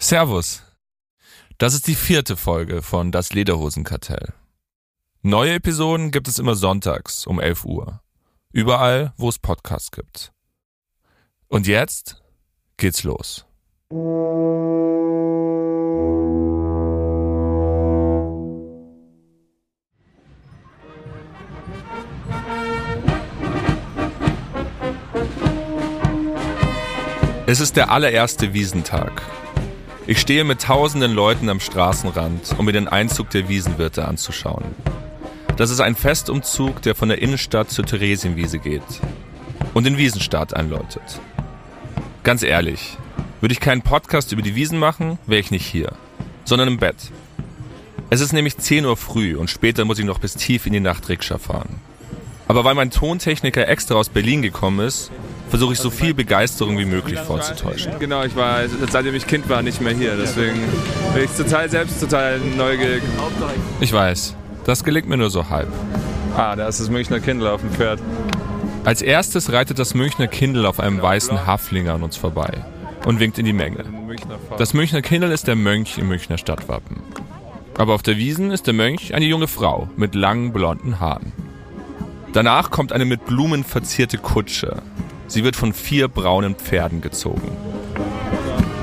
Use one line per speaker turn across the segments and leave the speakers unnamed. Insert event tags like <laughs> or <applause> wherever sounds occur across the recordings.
Servus. Das ist die vierte Folge von Das Lederhosenkartell. Neue Episoden gibt es immer sonntags um 11 Uhr. Überall, wo es Podcasts gibt. Und jetzt geht's los. Es ist der allererste Wiesentag. Ich stehe mit tausenden Leuten am Straßenrand, um mir den Einzug der Wiesenwirte anzuschauen. Das ist ein Festumzug, der von der Innenstadt zur Theresienwiese geht und den Wiesenstart einläutet. Ganz ehrlich, würde ich keinen Podcast über die Wiesen machen, wäre ich nicht hier, sondern im Bett. Es ist nämlich 10 Uhr früh und später muss ich noch bis tief in die Nacht Rikscha fahren. Aber weil mein Tontechniker extra aus Berlin gekommen ist, versuche ich so viel Begeisterung wie möglich vorzutäuschen.
Genau, ich war, seitdem ich Kind war, nicht mehr hier. Deswegen bin ich total selbst total neugierig.
Ich weiß, das gelingt mir nur so halb.
Ah, da ist das Münchner Kindle auf dem Pferd.
Als erstes reitet das Münchner Kindle auf einem weißen Haflinger an uns vorbei und winkt in die Menge. Das Münchner Kindle ist der Mönch im Münchner Stadtwappen. Aber auf der Wiesen ist der Mönch eine junge Frau mit langen blonden Haaren. Danach kommt eine mit Blumen verzierte Kutsche. Sie wird von vier braunen Pferden gezogen.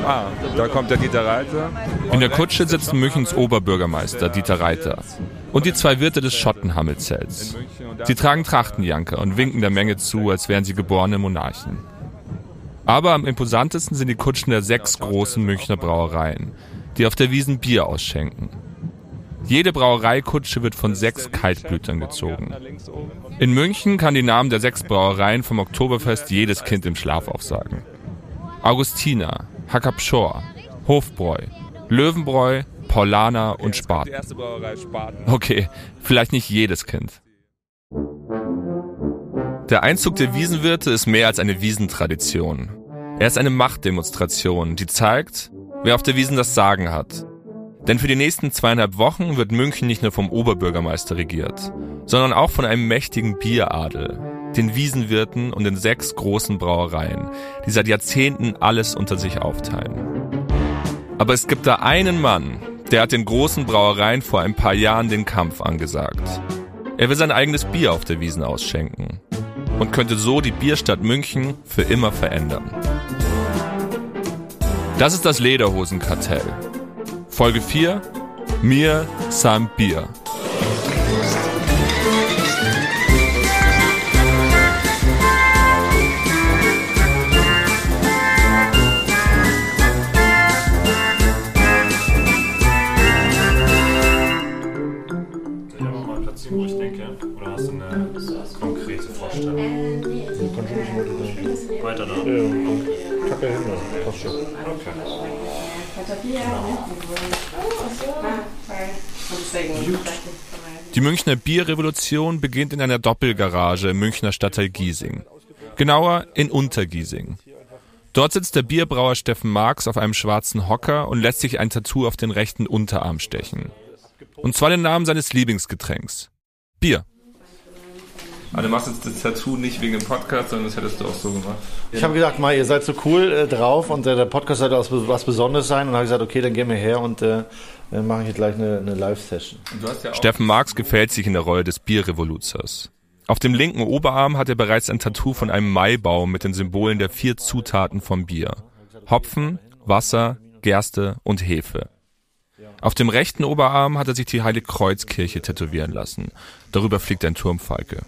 Ah, da kommt der Dieter Reiter.
In der Kutsche sitzt Münchens Oberbürgermeister Dieter Reiter und die zwei Wirte des Schottenhammelzelts. Sie tragen Trachtenjanker und winken der Menge zu, als wären sie geborene Monarchen. Aber am imposantesten sind die Kutschen der sechs großen Münchner Brauereien, die auf der Wiesen Bier ausschenken. Jede Brauereikutsche wird von sechs Kaltblütern gezogen. In München kann die Namen der sechs Brauereien vom Oktoberfest jedes Kind im Schlaf aufsagen. Augustiner, Hackabschor, Hofbräu, Löwenbräu, Paulaner und Spaten. Okay, vielleicht nicht jedes Kind. Der Einzug der Wiesenwirte ist mehr als eine Wiesentradition. Er ist eine Machtdemonstration, die zeigt, wer auf der Wiesen das Sagen hat. Denn für die nächsten zweieinhalb Wochen wird München nicht nur vom Oberbürgermeister regiert, sondern auch von einem mächtigen Bieradel, den Wiesenwirten und den sechs großen Brauereien, die seit Jahrzehnten alles unter sich aufteilen. Aber es gibt da einen Mann, der hat den großen Brauereien vor ein paar Jahren den Kampf angesagt. Er will sein eigenes Bier auf der Wiesen ausschenken und könnte so die Bierstadt München für immer verändern. Das ist das Lederhosenkartell. Folge 4 Mir Sam Bier.
Weiter da?
Ja, Kacke hin, passt schon.
Die Münchner Bierrevolution beginnt in einer Doppelgarage im Münchner Stadtteil Giesing. Genauer in Untergiesing. Dort sitzt der Bierbrauer Steffen Marx auf einem schwarzen Hocker und lässt sich ein Tattoo auf den rechten Unterarm stechen. Und zwar den Namen seines Lieblingsgetränks. Bier. Aber du machst jetzt das Tattoo nicht wegen dem Podcast, sondern das hättest du auch so gemacht.
Ich habe gesagt, mal, ihr seid so cool äh, drauf und äh, der Podcast sollte auch was Besonderes sein. Und habe gesagt, okay, dann gehen wir her und äh, dann mache ich jetzt gleich eine, eine Live-Session.
Ja Steffen Marx gefällt sich in der Rolle des Bierrevoluzers. Auf dem linken Oberarm hat er bereits ein Tattoo von einem Maibaum mit den Symbolen der vier Zutaten vom Bier. Hopfen, Wasser, Gerste und Hefe. Auf dem rechten Oberarm hat er sich die Heiligkreuzkirche tätowieren lassen. Darüber fliegt ein Turmfalke.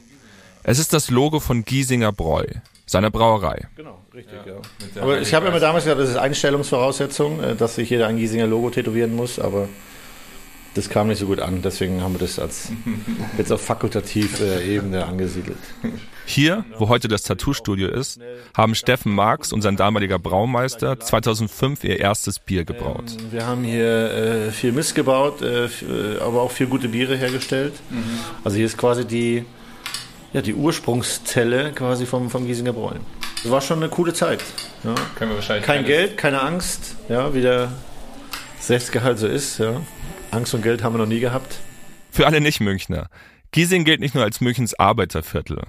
Es ist das Logo von Giesinger Bräu, seiner Brauerei.
Genau, richtig, ja. Aber ich habe immer damals gesagt, das ist Einstellungsvoraussetzung, äh, dass sich jeder ein Giesinger Logo tätowieren muss, aber das kam nicht so gut an. Deswegen haben wir das als <laughs> jetzt auf fakultative Ebene angesiedelt.
Hier, wo heute das Tattoo-Studio ist, haben Steffen Marx und sein damaliger Braumeister 2005 ihr erstes Bier gebraut.
Ähm, wir haben hier äh, viel Mist gebaut, äh, aber auch viel gute Biere hergestellt. Mhm. Also hier ist quasi die, ja, die Ursprungszelle quasi vom, vom Giesinger Bräuen. Das war schon eine coole Zeit. Ja. Kein Geld, keine Angst, ja, wie der Selbstgehalt so ist. Ja. Angst und Geld haben wir noch nie gehabt.
Für alle Nicht-Münchner. Giesing gilt nicht nur als Münchens Arbeiterviertel,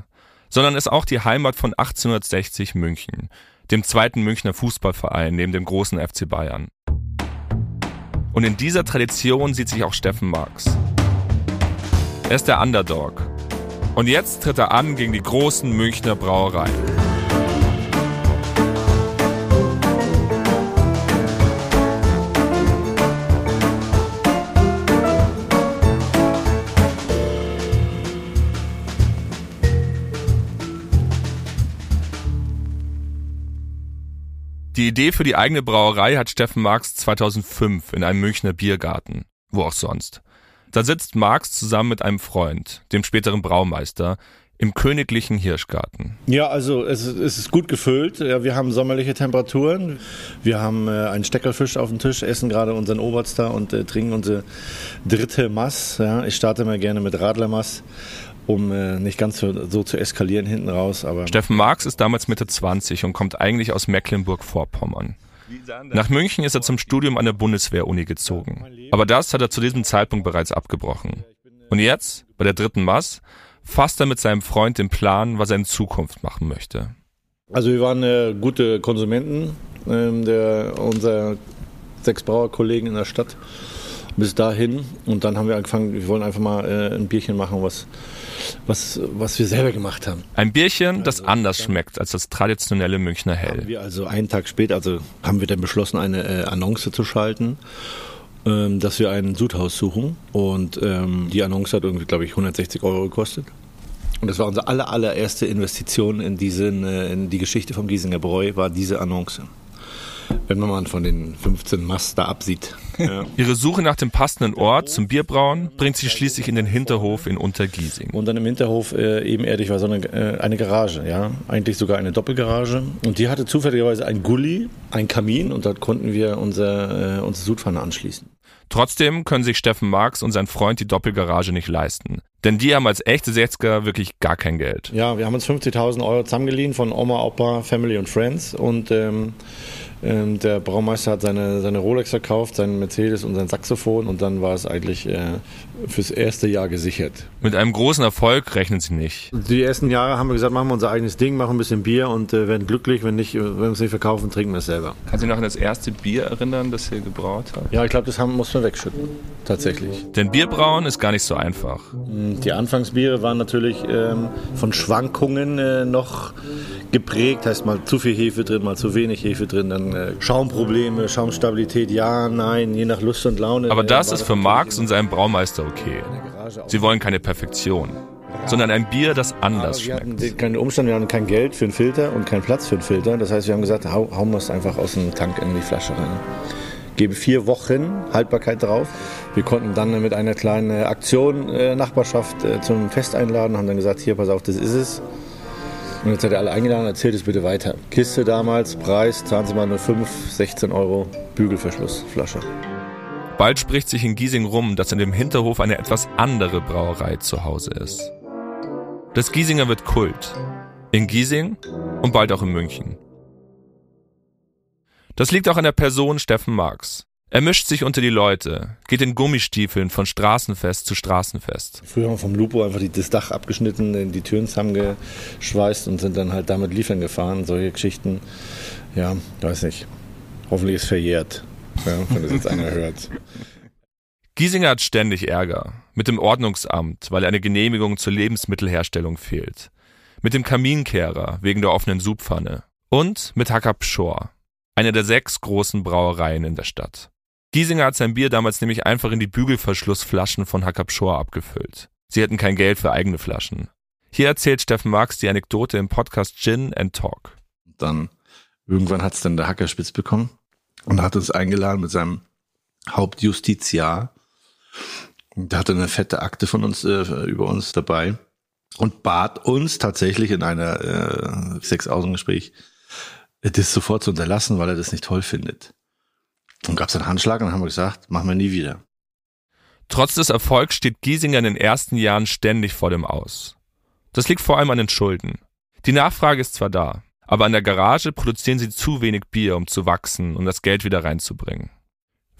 sondern ist auch die Heimat von 1860 München, dem zweiten Münchner Fußballverein neben dem großen FC Bayern. Und in dieser Tradition sieht sich auch Steffen Marx. Er ist der Underdog. Und jetzt tritt er an gegen die großen Münchner Brauereien. Die Idee für die eigene Brauerei hat Steffen Marx 2005 in einem Münchner Biergarten. Wo auch sonst. Da sitzt Marx zusammen mit einem Freund, dem späteren Braumeister, im königlichen Hirschgarten.
Ja, also es, es ist gut gefüllt. Ja, wir haben sommerliche Temperaturen. Wir haben äh, einen Steckerfisch auf dem Tisch, essen gerade unseren Oberster und äh, trinken unsere dritte Mass. Ja, ich starte mal gerne mit Radlermass um äh, nicht ganz so, so, zu eskalieren hinten raus. Aber
Steffen Marx ist damals Mitte 20 und kommt eigentlich aus Mecklenburg-Vorpommern. Nach München ist er zum Studium an der Bundeswehr-Uni gezogen. Aber das hat er zu diesem Zeitpunkt bereits abgebrochen. Und jetzt, bei der dritten Mass, fasst er mit seinem Freund den Plan, was er in Zukunft machen möchte.
Also wir waren äh, gute Konsumenten, äh, der, unser sechs Brauerkollegen in der Stadt bis dahin. Und dann haben wir angefangen, wir wollen einfach mal äh, ein Bierchen machen, was was, was wir selber gemacht haben.
Ein Bierchen, das anders schmeckt als das traditionelle Münchner Hell.
Haben wir also einen Tag später, also haben wir dann beschlossen, eine äh, Annonce zu schalten ähm, dass wir ein Sudhaus suchen und ähm, die Annonce hat irgendwie, glaube ich, 160 Euro gekostet. Und das war unsere aller, allererste Investition in, diesen, äh, in die Geschichte vom Giesinger Bräu, war diese Annonce wenn man mal von den 15 Mast da absieht.
Ja. Ihre Suche nach dem passenden Ort zum Bierbrauen bringt sie schließlich in den Hinterhof in Untergiesing.
Und dann im Hinterhof äh, ebenerdig war so eine, äh, eine Garage, ja, eigentlich sogar eine Doppelgarage. Und die hatte zufälligerweise ein Gully, ein Kamin und dort konnten wir unser, äh, unsere Sudpfanne anschließen.
Trotzdem können sich Steffen Marx und sein Freund die Doppelgarage nicht leisten. Denn die haben als echte 60er wirklich gar kein Geld.
Ja, wir haben uns 50.000 Euro zusammengeliehen von Oma, Opa, Family und Friends und ähm, ähm, der Braumeister hat seine, seine Rolex verkauft, seinen Mercedes und sein Saxophon und dann war es eigentlich äh, fürs erste Jahr gesichert.
Mit einem großen Erfolg rechnen sie nicht.
Die ersten Jahre haben wir gesagt, machen wir unser eigenes Ding, machen ein bisschen Bier und äh, werden glücklich. Wenn nicht, wenn wir es nicht verkaufen, trinken wir es selber.
Kannst du dich noch an das erste Bier erinnern, das ihr gebraut habt?
Ja, ich glaube, das haben, muss man wegschütten. Tatsächlich.
Denn Bierbrauen ist gar nicht so einfach.
Die Anfangsbiere waren natürlich ähm, von Schwankungen äh, noch geprägt, heißt mal zu viel Hefe drin, mal zu wenig Hefe drin, dann äh, Schaumprobleme, Schaumstabilität, ja, nein, je nach Lust und Laune.
Aber das ist für Marx und seinen Braumeister okay. Sie wollen keine Perfektion, sondern ein Bier, das anders
wir
schmeckt.
hatten keinen Umstand, wir hatten kein Geld für einen Filter und keinen Platz für einen Filter. Das heißt, wir haben gesagt, hau, hauen wir es einfach aus dem Tank in die Flasche rein. Geben vier Wochen Haltbarkeit drauf. Wir konnten dann mit einer kleinen Aktion äh, Nachbarschaft äh, zum Fest einladen, haben dann gesagt, hier, pass auf, das ist es. Und jetzt hat er alle eingeladen, erzählt es bitte weiter. Kiste damals, Preis, zahlen Sie mal nur 5, 16 Euro, Bügelverschlussflasche.
Bald spricht sich in Giesing rum, dass in dem Hinterhof eine etwas andere Brauerei zu Hause ist. Das Giesinger wird Kult. In Giesing und bald auch in München. Das liegt auch an der Person Steffen Marx. Er mischt sich unter die Leute, geht in Gummistiefeln von Straßenfest zu Straßenfest.
Früher haben wir vom Lupo einfach das Dach abgeschnitten, die Türen zusammengeschweißt und sind dann halt damit liefern gefahren. Solche Geschichten, ja, weiß nicht. Hoffentlich ist verjährt, ja, wenn das jetzt einer hört.
Giesinger hat ständig Ärger. Mit dem Ordnungsamt, weil eine Genehmigung zur Lebensmittelherstellung fehlt. Mit dem Kaminkehrer wegen der offenen Subpfanne. Und mit Hackab Shore, einer der sechs großen Brauereien in der Stadt. Giesinger hat sein Bier damals nämlich einfach in die Bügelverschlussflaschen von Hackab Shore abgefüllt. Sie hätten kein Geld für eigene Flaschen. Hier erzählt Steffen Marx die Anekdote im Podcast Gin and Talk.
Dann irgendwann hat es dann der Hacker spitz bekommen und hat uns eingeladen mit seinem Hauptjustiziar. Der hatte eine fette Akte von uns äh, über uns dabei und bat uns tatsächlich in einer äh, Sechs-Außen-Gespräch, das sofort zu unterlassen, weil er das nicht toll findet. Und gab es einen Handschlag und dann haben wir gesagt, machen wir nie wieder.
Trotz des Erfolgs steht Giesinger in den ersten Jahren ständig vor dem Aus. Das liegt vor allem an den Schulden. Die Nachfrage ist zwar da, aber an der Garage produzieren sie zu wenig Bier, um zu wachsen und das Geld wieder reinzubringen.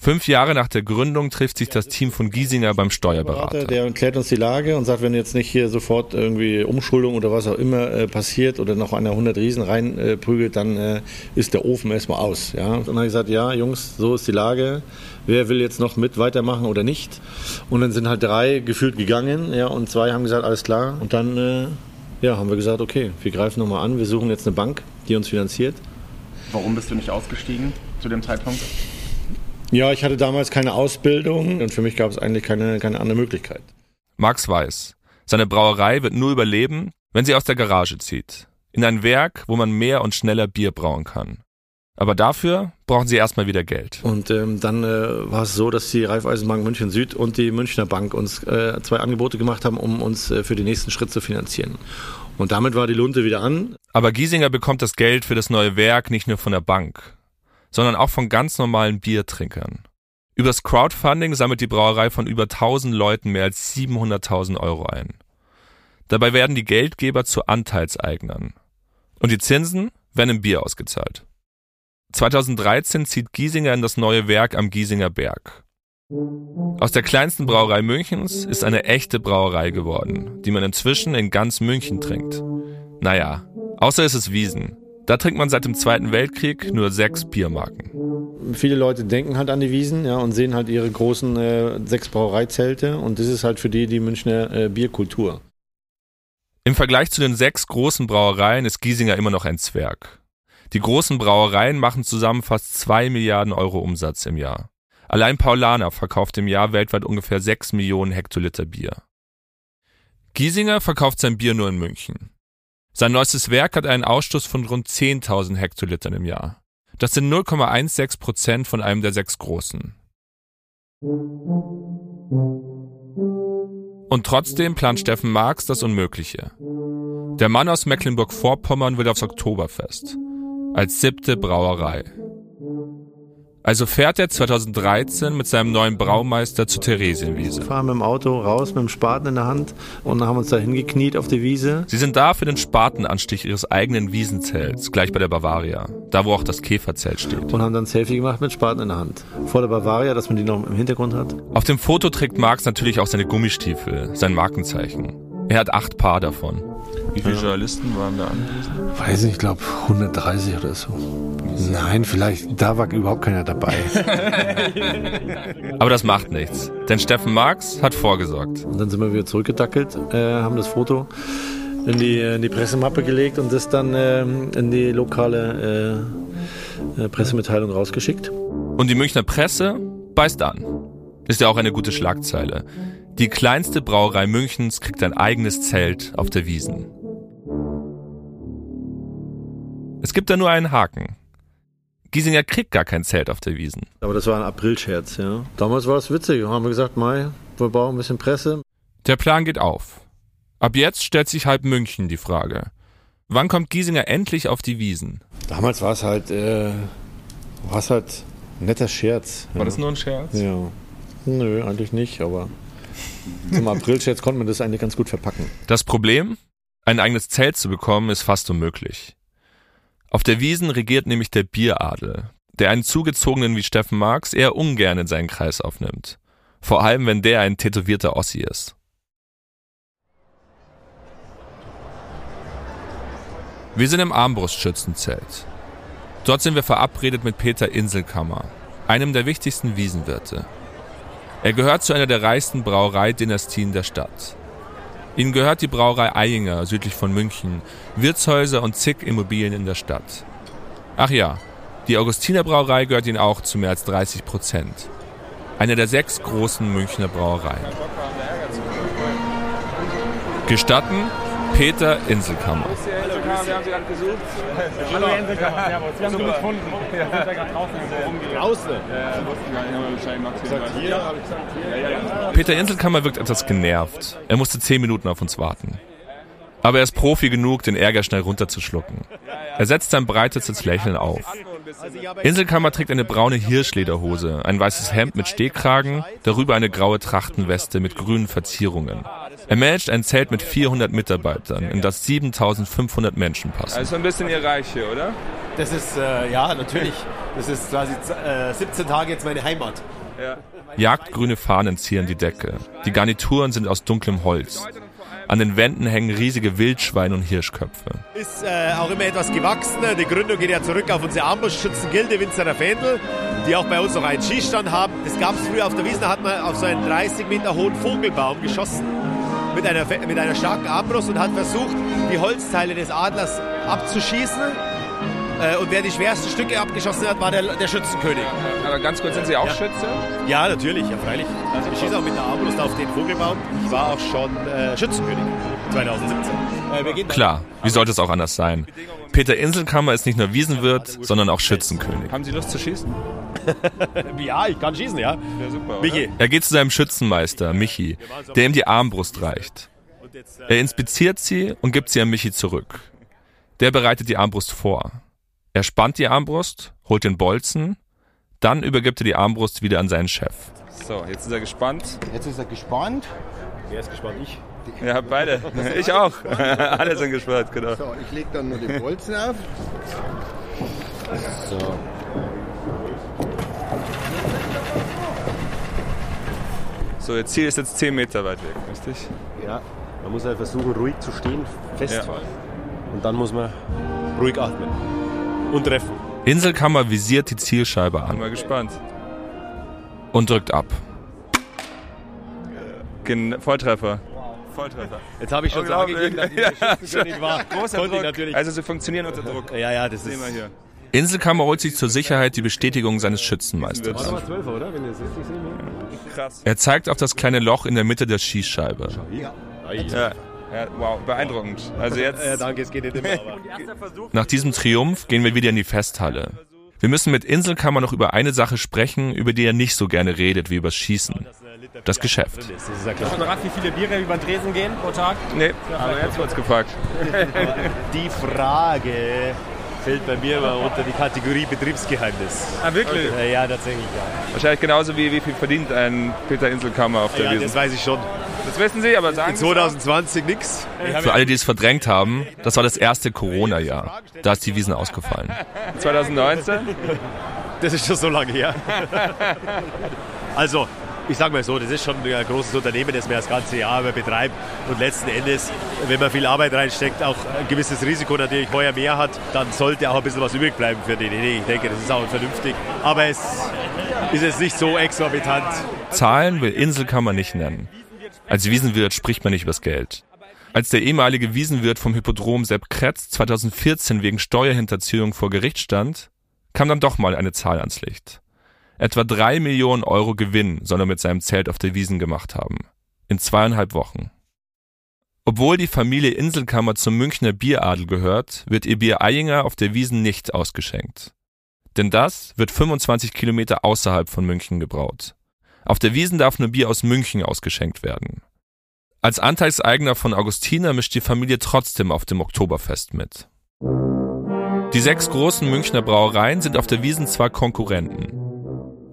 Fünf Jahre nach der Gründung trifft sich das Team von Giesinger beim Steuerberater.
Der erklärt uns die Lage und sagt, wenn jetzt nicht hier sofort irgendwie Umschuldung oder was auch immer äh, passiert oder noch einer 100 Riesen reinprügelt, äh, dann äh, ist der Ofen erstmal aus. Ja? Und dann habe ich gesagt, ja Jungs, so ist die Lage. Wer will jetzt noch mit weitermachen oder nicht? Und dann sind halt drei gefühlt gegangen ja, und zwei haben gesagt, alles klar. Und dann äh, ja, haben wir gesagt, okay, wir greifen nochmal an, wir suchen jetzt eine Bank, die uns finanziert.
Warum bist du nicht ausgestiegen zu dem Zeitpunkt?
Ja, ich hatte damals keine Ausbildung und für mich gab es eigentlich keine, keine andere Möglichkeit.
Max weiß, seine Brauerei wird nur überleben, wenn sie aus der Garage zieht. In ein Werk, wo man mehr und schneller Bier brauen kann. Aber dafür brauchen sie erstmal wieder Geld.
Und ähm, dann äh, war es so, dass die Raiffeisenbank München Süd und die Münchner Bank uns äh, zwei Angebote gemacht haben, um uns äh, für den nächsten Schritt zu finanzieren. Und damit war die Lunte wieder an.
Aber Giesinger bekommt das Geld für das neue Werk nicht nur von der Bank sondern auch von ganz normalen Biertrinkern. Übers Crowdfunding sammelt die Brauerei von über 1000 Leuten mehr als 700.000 Euro ein. Dabei werden die Geldgeber zu Anteilseignern. Und die Zinsen werden im Bier ausgezahlt. 2013 zieht Giesinger in das neue Werk am Giesinger Berg. Aus der kleinsten Brauerei Münchens ist eine echte Brauerei geworden, die man inzwischen in ganz München trinkt. Naja, außer es ist Wiesen. Da trinkt man seit dem Zweiten Weltkrieg nur sechs Biermarken.
Viele Leute denken halt an die Wiesen ja, und sehen halt ihre großen äh, sechs Brauereizelte und das ist halt für die die Münchner äh, Bierkultur.
Im Vergleich zu den sechs großen Brauereien ist Giesinger immer noch ein Zwerg. Die großen Brauereien machen zusammen fast zwei Milliarden Euro Umsatz im Jahr. Allein Paulaner verkauft im Jahr weltweit ungefähr sechs Millionen Hektoliter Bier. Giesinger verkauft sein Bier nur in München. Sein neuestes Werk hat einen Ausstoß von rund 10.000 Hektolitern im Jahr. Das sind 0,16 Prozent von einem der sechs großen. Und trotzdem plant Steffen Marx das Unmögliche. Der Mann aus Mecklenburg-Vorpommern will aufs Oktoberfest. Als siebte Brauerei. Also fährt er 2013 mit seinem neuen Braumeister zur Theresienwiese.
Wir fahren mit dem Auto raus mit dem Spaten in der Hand und haben uns da hingekniet auf die Wiese.
Sie sind da für den Spatenanstich ihres eigenen Wiesenzelts, gleich bei der Bavaria, da wo auch das Käferzelt steht.
Und haben dann ein Selfie gemacht mit Spaten in der Hand. Vor der Bavaria, dass man die noch im Hintergrund hat.
Auf dem Foto trägt Marx natürlich auch seine Gummistiefel, sein Markenzeichen. Er hat acht Paar davon.
Wie viele ja. Journalisten waren da anwesend?
Weiß nicht, ich glaube 130 oder so. Nein, vielleicht, da war überhaupt keiner dabei. <laughs>
Aber das macht nichts, denn Steffen Marx hat vorgesorgt.
Und dann sind wir wieder zurückgedackelt, äh, haben das Foto in die, in die Pressemappe gelegt und das dann äh, in die lokale äh, äh, Pressemitteilung rausgeschickt.
Und die Münchner Presse beißt an. Ist ja auch eine gute Schlagzeile. Die kleinste Brauerei Münchens kriegt ein eigenes Zelt auf der Wiesen. Es gibt da nur einen Haken. Giesinger kriegt gar kein Zelt auf der Wiesen.
Aber das war ein Aprilscherz, ja. Damals war es witzig. Haben wir gesagt, Mai, wir brauchen ein bisschen Presse.
Der Plan geht auf. Ab jetzt stellt sich halb München die Frage. Wann kommt Giesinger endlich auf die Wiesen?
Damals war es halt, äh, war es halt ein netter Scherz.
War ja. das nur ein Scherz?
Ja. Nö, eigentlich nicht, aber zum Aprilscherz konnte man das eigentlich ganz gut verpacken.
Das Problem? Ein eigenes Zelt zu bekommen, ist fast unmöglich. Auf der Wiesen regiert nämlich der Bieradel, der einen Zugezogenen wie Steffen Marx eher ungern in seinen Kreis aufnimmt. Vor allem, wenn der ein tätowierter Ossi ist. Wir sind im Armbrustschützenzelt. Dort sind wir verabredet mit Peter Inselkammer, einem der wichtigsten Wiesenwirte. Er gehört zu einer der reichsten Brauereidynastien der Stadt. Ihnen gehört die Brauerei Eyinger südlich von München, Wirtshäuser und zig Immobilien in der Stadt. Ach ja, die Augustiner Brauerei gehört ihnen auch zu mehr als 30 Prozent. Eine der sechs großen Münchner Brauereien. Gestatten Peter Inselkammer. Wir haben Sie gerade gesucht. Hallo Inselkammer, servus. Wir haben Sie gefunden. Wir sind ja gerade draußen Draußen? Ja, wussten gar nicht, Peter Inselkammer wirkt etwas genervt. Er musste zehn Minuten auf uns warten. Aber er ist Profi genug, den Ärger schnell runterzuschlucken. Er setzt sein breites Lächeln auf. Inselkammer trägt eine braune Hirschlederhose, ein weißes Hemd mit Stehkragen, darüber eine graue Trachtenweste mit grünen Verzierungen. Er managt ein Zelt mit 400 Mitarbeitern, in das 7500 Menschen passen.
Also ein bisschen Ihr Reich hier, oder?
Das ist, äh, ja, natürlich. Das ist quasi äh, 17 Tage jetzt meine Heimat.
Ja.
Jagdgrüne Fahnen zieren die Decke. Die Garnituren sind aus dunklem Holz. An den Wänden hängen riesige Wildschwein- und Hirschköpfe.
Ist äh, auch immer etwas gewachsen. Die Gründung geht ja zurück auf unsere Armbrustschützengilde Winzerer Fendel, die auch bei uns noch einen Schießstand haben. Das gab es früher auf der Wiesn, da hat man auf so einen 30 Meter hohen Vogelbaum geschossen mit einer, mit einer starken Armbrust und hat versucht, die Holzteile des Adlers abzuschießen. Äh, und wer die schwersten Stücke abgeschossen hat, war der, der Schützenkönig.
Aber ganz kurz, sind Sie auch
Ja.
Schütze?
Ja, natürlich, ja freilich. Also ich schieße auch mit der Armbrust auf den Vogelbaum. Ich war auch schon äh, Schützenkönig 2017. Äh, wir gehen
Klar, wie sollte es auch anders sein? Peter Inselkammer ist nicht nur Wiesenwirt, sondern auch Schützenkönig.
Haben Sie Lust zu schießen? <laughs>
Ja, ich kann schießen, ja.
Ja, super.
Michi.
Er geht zu seinem Schützenmeister, Michi, der ihm die Armbrust reicht. Er inspiziert sie und gibt sie an Michi zurück. Der bereitet die Armbrust vor. Er spannt die Armbrust, holt den Bolzen, dann übergibt er die Armbrust wieder an seinen Chef.
So, jetzt ist er gespannt.
Jetzt ist er gespannt.
Wer ist gespannt? Ich.
Ja, beide. <laughs> Ich auch. <laughs> Alle sind gespannt, genau.
So, ich lege dann nur den Bolzen auf. So.
So, Ihr Ziel ist jetzt 10 Meter weit weg, richtig?
Ja, man muss halt versuchen, ruhig zu stehen, festhalten. Und dann muss man ruhig atmen. Und treffen.
Inselkammer visiert die Zielscheibe
Bin
an
mal gespannt.
und drückt ab.
Gen Volltreffer. Volltreffer.
Jetzt habe ich schon so angegeben, dass ich der Schützenkönig war.
Großer
Konnte
Druck.
natürlich.
Also Sie funktionieren unter Druck.
ja, ja, das
Sehen
ist...
wir hier.
Inselkammer holt sich zur Sicherheit die Bestätigung seines Schützenmeisters.
Nummer 12, oder? Wenn ihr das richtig seht.
Krass.
Er zeigt auf das kleine Loch in der Mitte der Schießscheibe.
Ja. Ja, wow, beeindruckend. Also jetzt.
Ja, danke, es geht nicht immer, aber...
Nach diesem Triumph gehen wir wieder in die Festhalle. Wir müssen mit Inselkammer noch über eine Sache sprechen, über die er nicht so gerne redet wie über Schießen. Das Geschäft.
Das ist ja klar.
gerade, wie viele Biere über den Tresen gehen pro Tag?
Nee, aber jetzt wird's gefragt. <laughs>
Die Frage fällt bei mir immer unter die Kategorie Betriebsgeheimnis.
Ah, wirklich?
Äh, ja, tatsächlich, ja.
Wahrscheinlich genauso wie wie viel verdient ein Peter Inselkammer auf der
Ja, das
Wiesn.
weiß ich schon.
Das wissen Sie, aber sagen
In
Sie es auch.
2020 nix.
Für alle, die es verdrängt haben, das war das erste Corona-Jahr. Da ist die Wiesen ausgefallen.
2019?
Das ist schon so lange her. also, ich sage mal so, das ist schon ein großes Unternehmen, das man das ganze Jahr über betreibt. Und letzten Endes, wenn man viel Arbeit reinsteckt, auch ein gewisses Risiko natürlich heuer mehr hat, dann sollte auch ein bisschen was übrig bleiben für die. Nee, ich denke, das ist auch vernünftig. Aber es ist jetzt nicht so exorbitant.
Zahlen will Inselkammer nicht nennen. Als Wiesenwirt spricht man nicht übers Geld. Als der ehemalige Wiesenwirt vom Hippodrom Sepp Kretz 2014 wegen Steuerhinterziehung vor Gericht stand, kam dann doch mal eine Zahl ans Licht. Etwa drei Millionen Euro Gewinn soll er mit seinem Zelt auf der Wiesen gemacht haben. In zweieinhalb Wochen. Obwohl die Familie Inselkammer zum Münchner Bieradel gehört, wird ihr Bier Eyinger auf der Wiesen nicht ausgeschenkt. Denn das wird 25 Kilometer außerhalb von München gebraut. Auf der Wiesen darf nur Bier aus München ausgeschenkt werden. Als Anteilseigner von Augustiner mischt die Familie trotzdem auf dem Oktoberfest mit. Die sechs großen Münchner Brauereien sind auf der Wiesen zwar Konkurrenten,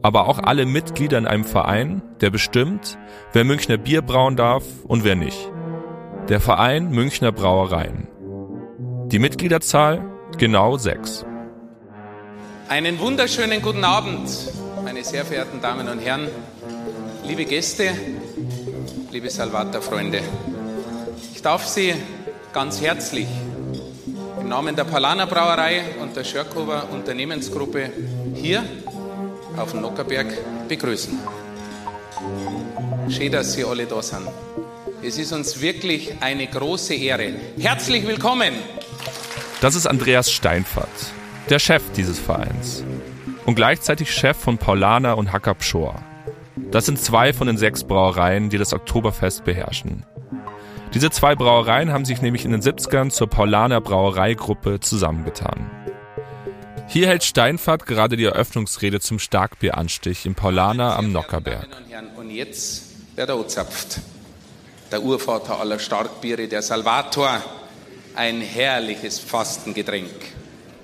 aber auch alle Mitglieder in einem Verein, der bestimmt, wer Münchner Bier brauen darf und wer nicht. Der Verein Münchner Brauereien. Die Mitgliederzahl genau sechs.
Einen wunderschönen guten Abend, meine sehr verehrten Damen und Herren, liebe Gäste, liebe Salvator-Freunde. Ich darf Sie ganz herzlich im Namen der Palaner Brauerei und der Schörkower Unternehmensgruppe hier auf dem Nockerberg begrüßen. Schön, dass Sie alle da sind. Es ist uns wirklich eine große Ehre. Herzlich willkommen!
Das ist Andreas Steinfahrt, der Chef dieses Vereins. Und gleichzeitig Chef von Paulaner und Hacker Pschor. Das sind zwei von den sechs Brauereien, die das Oktoberfest beherrschen. Diese zwei Brauereien haben sich nämlich in den 70ern zur Paulaner Brauereigruppe zusammengetan. Hier hält Steinfahrt gerade die Eröffnungsrede zum Starkbieranstich im Paulaner am Nockerberg.
Und jetzt wird er angezapft. Der Urvater aller Starkbiere, der Salvator, ein herrliches Fastengetränk.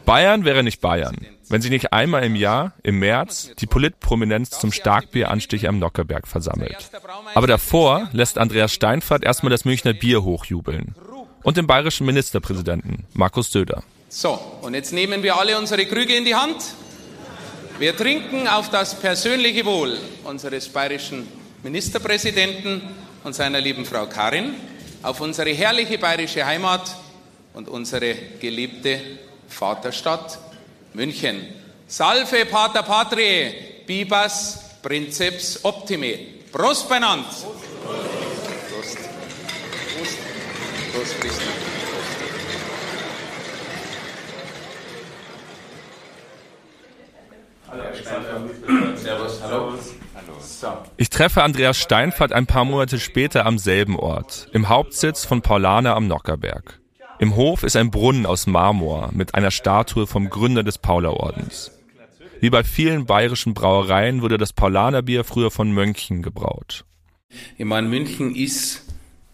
Bayern wäre nicht Bayern, wenn sich nicht einmal im Jahr, im März, die Politprominenz zum Starkbieranstich am Nockerberg versammelt. Aber davor lässt Andreas Steinfert erstmal das Münchner Bier hochjubeln. Und den bayerischen Ministerpräsidenten, Markus Söder.
So, und jetzt nehmen wir alle unsere Krüge in die Hand. Wir trinken auf das persönliche Wohl unseres bayerischen Ministerpräsidenten und seiner lieben Frau Karin, auf unsere herrliche bayerische Heimat und unsere geliebte Vaterstadt München. Salve Pater Patriae, Bibas Princeps Optime. Prost beieinander. Prost. Prost. Prost, Christen.
Servus, hallo. Ich treffe Andreas Steinfert ein paar Monate später am selben Ort, im Hauptsitz von Paulaner am Nockerberg. Im Hof ist ein Brunnen aus Marmor mit einer Statue vom Gründer des Paulaordens. Wie bei vielen bayerischen Brauereien wurde das Paulanerbier früher von Mönchen gebraut.
Ich meine, München ist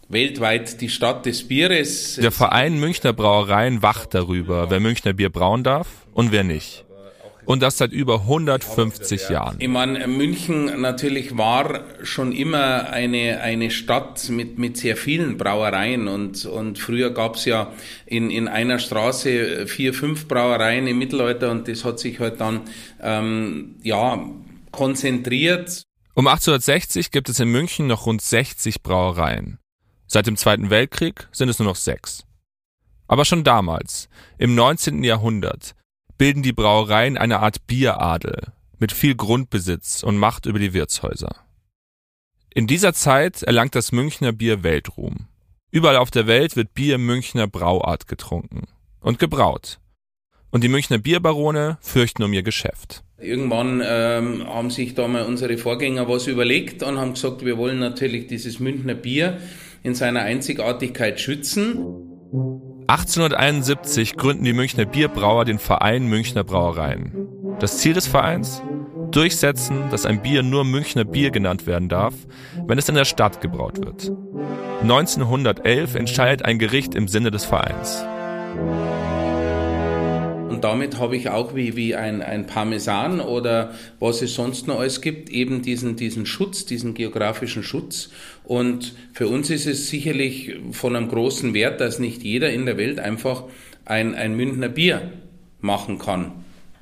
weltweit die Stadt des Bieres.
Der Verein Münchner Brauereien wacht darüber, wer Münchner Bier brauen darf und wer nicht. Und das seit über 150 Jahren.
Ich meine, München natürlich war schon immer eine, eine Stadt mit, mit sehr vielen Brauereien und, und früher gab's ja in, in einer Straße vier, fünf Brauereien im Mittelalter und das hat sich halt dann ähm, ja konzentriert.
Um 1860 gibt es in München noch rund 60 Brauereien. Seit dem Zweiten Weltkrieg sind es nur noch sechs. Aber schon damals, im 19. Jahrhundert, bilden die Brauereien eine Art Bieradel mit viel Grundbesitz und Macht über die Wirtshäuser. In dieser Zeit erlangt das Münchner Bier Weltruhm. Überall auf der Welt wird Bier Münchner Brauart getrunken und gebraut. Und die Münchner Bierbarone fürchten um ihr Geschäft.
Irgendwann ähm, haben sich da mal unsere Vorgänger was überlegt und haben gesagt, wir wollen natürlich dieses Münchner Bier in seiner Einzigartigkeit schützen.
1871 gründen die Münchner Bierbrauer den Verein Münchner Brauereien. Das Ziel des Vereins? Durchsetzen, dass ein Bier nur Münchner Bier genannt werden darf, wenn es in der Stadt gebraut wird. 1911 entscheidet ein Gericht im Sinne des Vereins.
Und damit habe ich auch wie, wie ein, ein Parmesan oder was es sonst noch alles gibt, eben diesen, diesen Schutz, diesen geografischen Schutz. Und für uns ist es sicherlich von einem großen Wert, dass nicht jeder in der Welt einfach ein, ein Münchner Bier machen kann.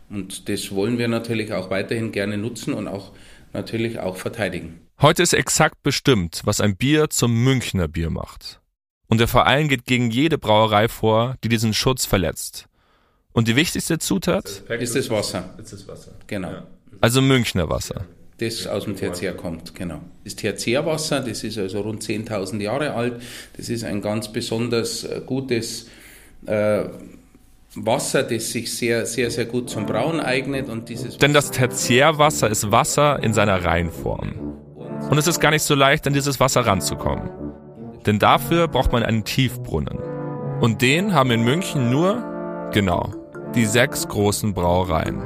Und das wollen wir natürlich auch weiterhin gerne nutzen und auch natürlich auch verteidigen.
Heute ist exakt bestimmt, was ein Bier zum Münchner Bier macht. Und der Verein geht gegen jede Brauerei vor, die diesen Schutz verletzt. Und die wichtigste Zutat?
Ist das Wasser.
Ist das Wasser.
Genau.
Also Münchner Wasser.
Das aus dem Tertiär kommt, genau. Das Tertiärwasser, das ist also rund 10.000 Jahre alt. Das ist ein ganz besonders äh, gutes äh, Wasser, das sich sehr, sehr, sehr gut zum Brauen eignet. Und dieses
Denn das Tertiärwasser ist Wasser in seiner Reinform. Und es ist gar nicht so leicht, an dieses Wasser ranzukommen. Denn dafür braucht man einen Tiefbrunnen. Und den haben in München nur, genau, die sechs großen Brauereien.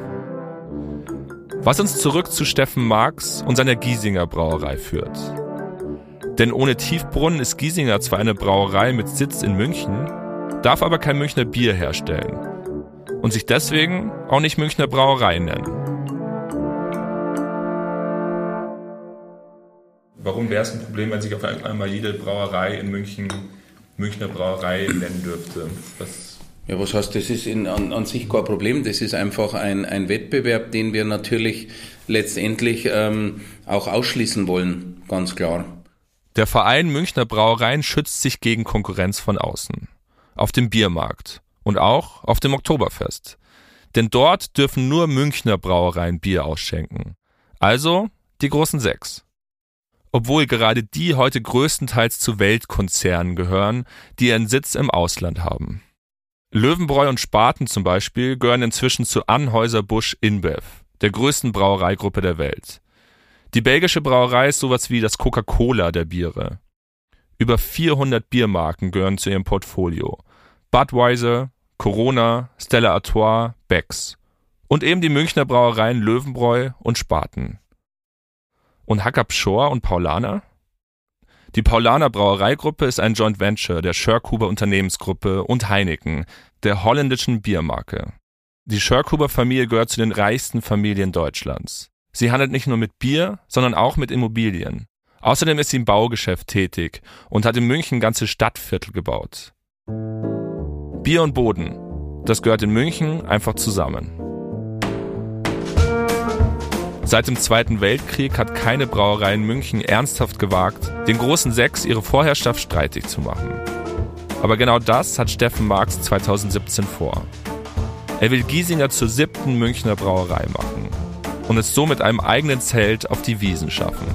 Was uns zurück zu Steffen Marx und seiner Giesinger Brauerei führt. Denn ohne Tiefbrunnen ist Giesinger zwar eine Brauerei mit Sitz in München, darf aber kein Münchner Bier herstellen und sich deswegen auch nicht Münchner Brauerei nennen.
Warum wäre es ein Problem, wenn sich auf einmal jede Brauerei in München Münchner Brauerei nennen dürfte? Was
ja, was heißt, das ist in, an, an, sich kein Problem. Das ist einfach ein, ein Wettbewerb, den wir natürlich letztendlich ähm, auch ausschließen wollen, ganz klar.
Der Verein Münchner Brauereien schützt sich gegen Konkurrenz von außen. Auf dem Biermarkt und auch auf dem Oktoberfest. Denn dort dürfen nur Münchner Brauereien Bier ausschenken. Also die großen sechs. Obwohl gerade die heute größtenteils zu Weltkonzernen gehören, die ihren Sitz im Ausland haben. Löwenbräu und Spaten zum Beispiel gehören inzwischen zu Anhäuser-Busch InBev, der größten Brauereigruppe der Welt. Die belgische Brauerei ist sowas wie das Coca-Cola der Biere. Über 400 Biermarken gehören zu ihrem Portfolio. Budweiser, Corona, Stella Artois, Becks. Und eben die Münchner Brauereien Löwenbräu und Spaten. Und Hackab Shore und Paulaner? Die Paulaner Brauereigruppe ist ein Joint Venture der Schörkhuber Unternehmensgruppe und Heineken, der holländischen Biermarke. Die Schörkhuber-Familie gehört zu den reichsten Familien Deutschlands. Sie handelt nicht nur mit Bier, sondern auch mit Immobilien. Außerdem ist sie im Baugeschäft tätig und hat in München ganze Stadtviertel gebaut. Bier und Boden, das gehört in München einfach zusammen. Seit dem Zweiten Weltkrieg hat keine Brauerei in München ernsthaft gewagt, den großen Sechs ihre Vorherrschaft streitig zu machen. Aber genau das hat Steffen Marx 2017 vor. Er will Giesinger zur siebten Münchner Brauerei machen und es so mit einem eigenen Zelt auf die Wiesen schaffen.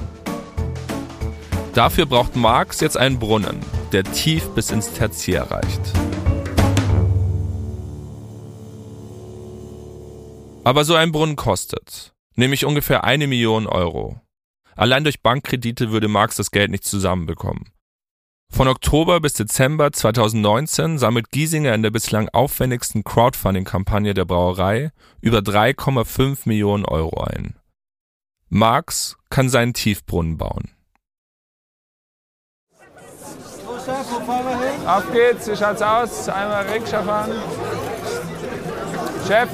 Dafür braucht Marx jetzt einen Brunnen, der tief bis ins Tertiär reicht. Aber so ein Brunnen kostet, nämlich ungefähr eine Million Euro. Allein durch Bankkredite würde Marx das Geld nicht zusammenbekommen. Von Oktober bis Dezember 2019 sammelt Giesinger in der bislang aufwendigsten Crowdfunding-Kampagne der Brauerei über 3,5 Millionen Euro ein. Marx kann seinen Tiefbrunnen bauen.
Auf geht's, wie schaut's aus? Einmal Rikscha fahren. Chef,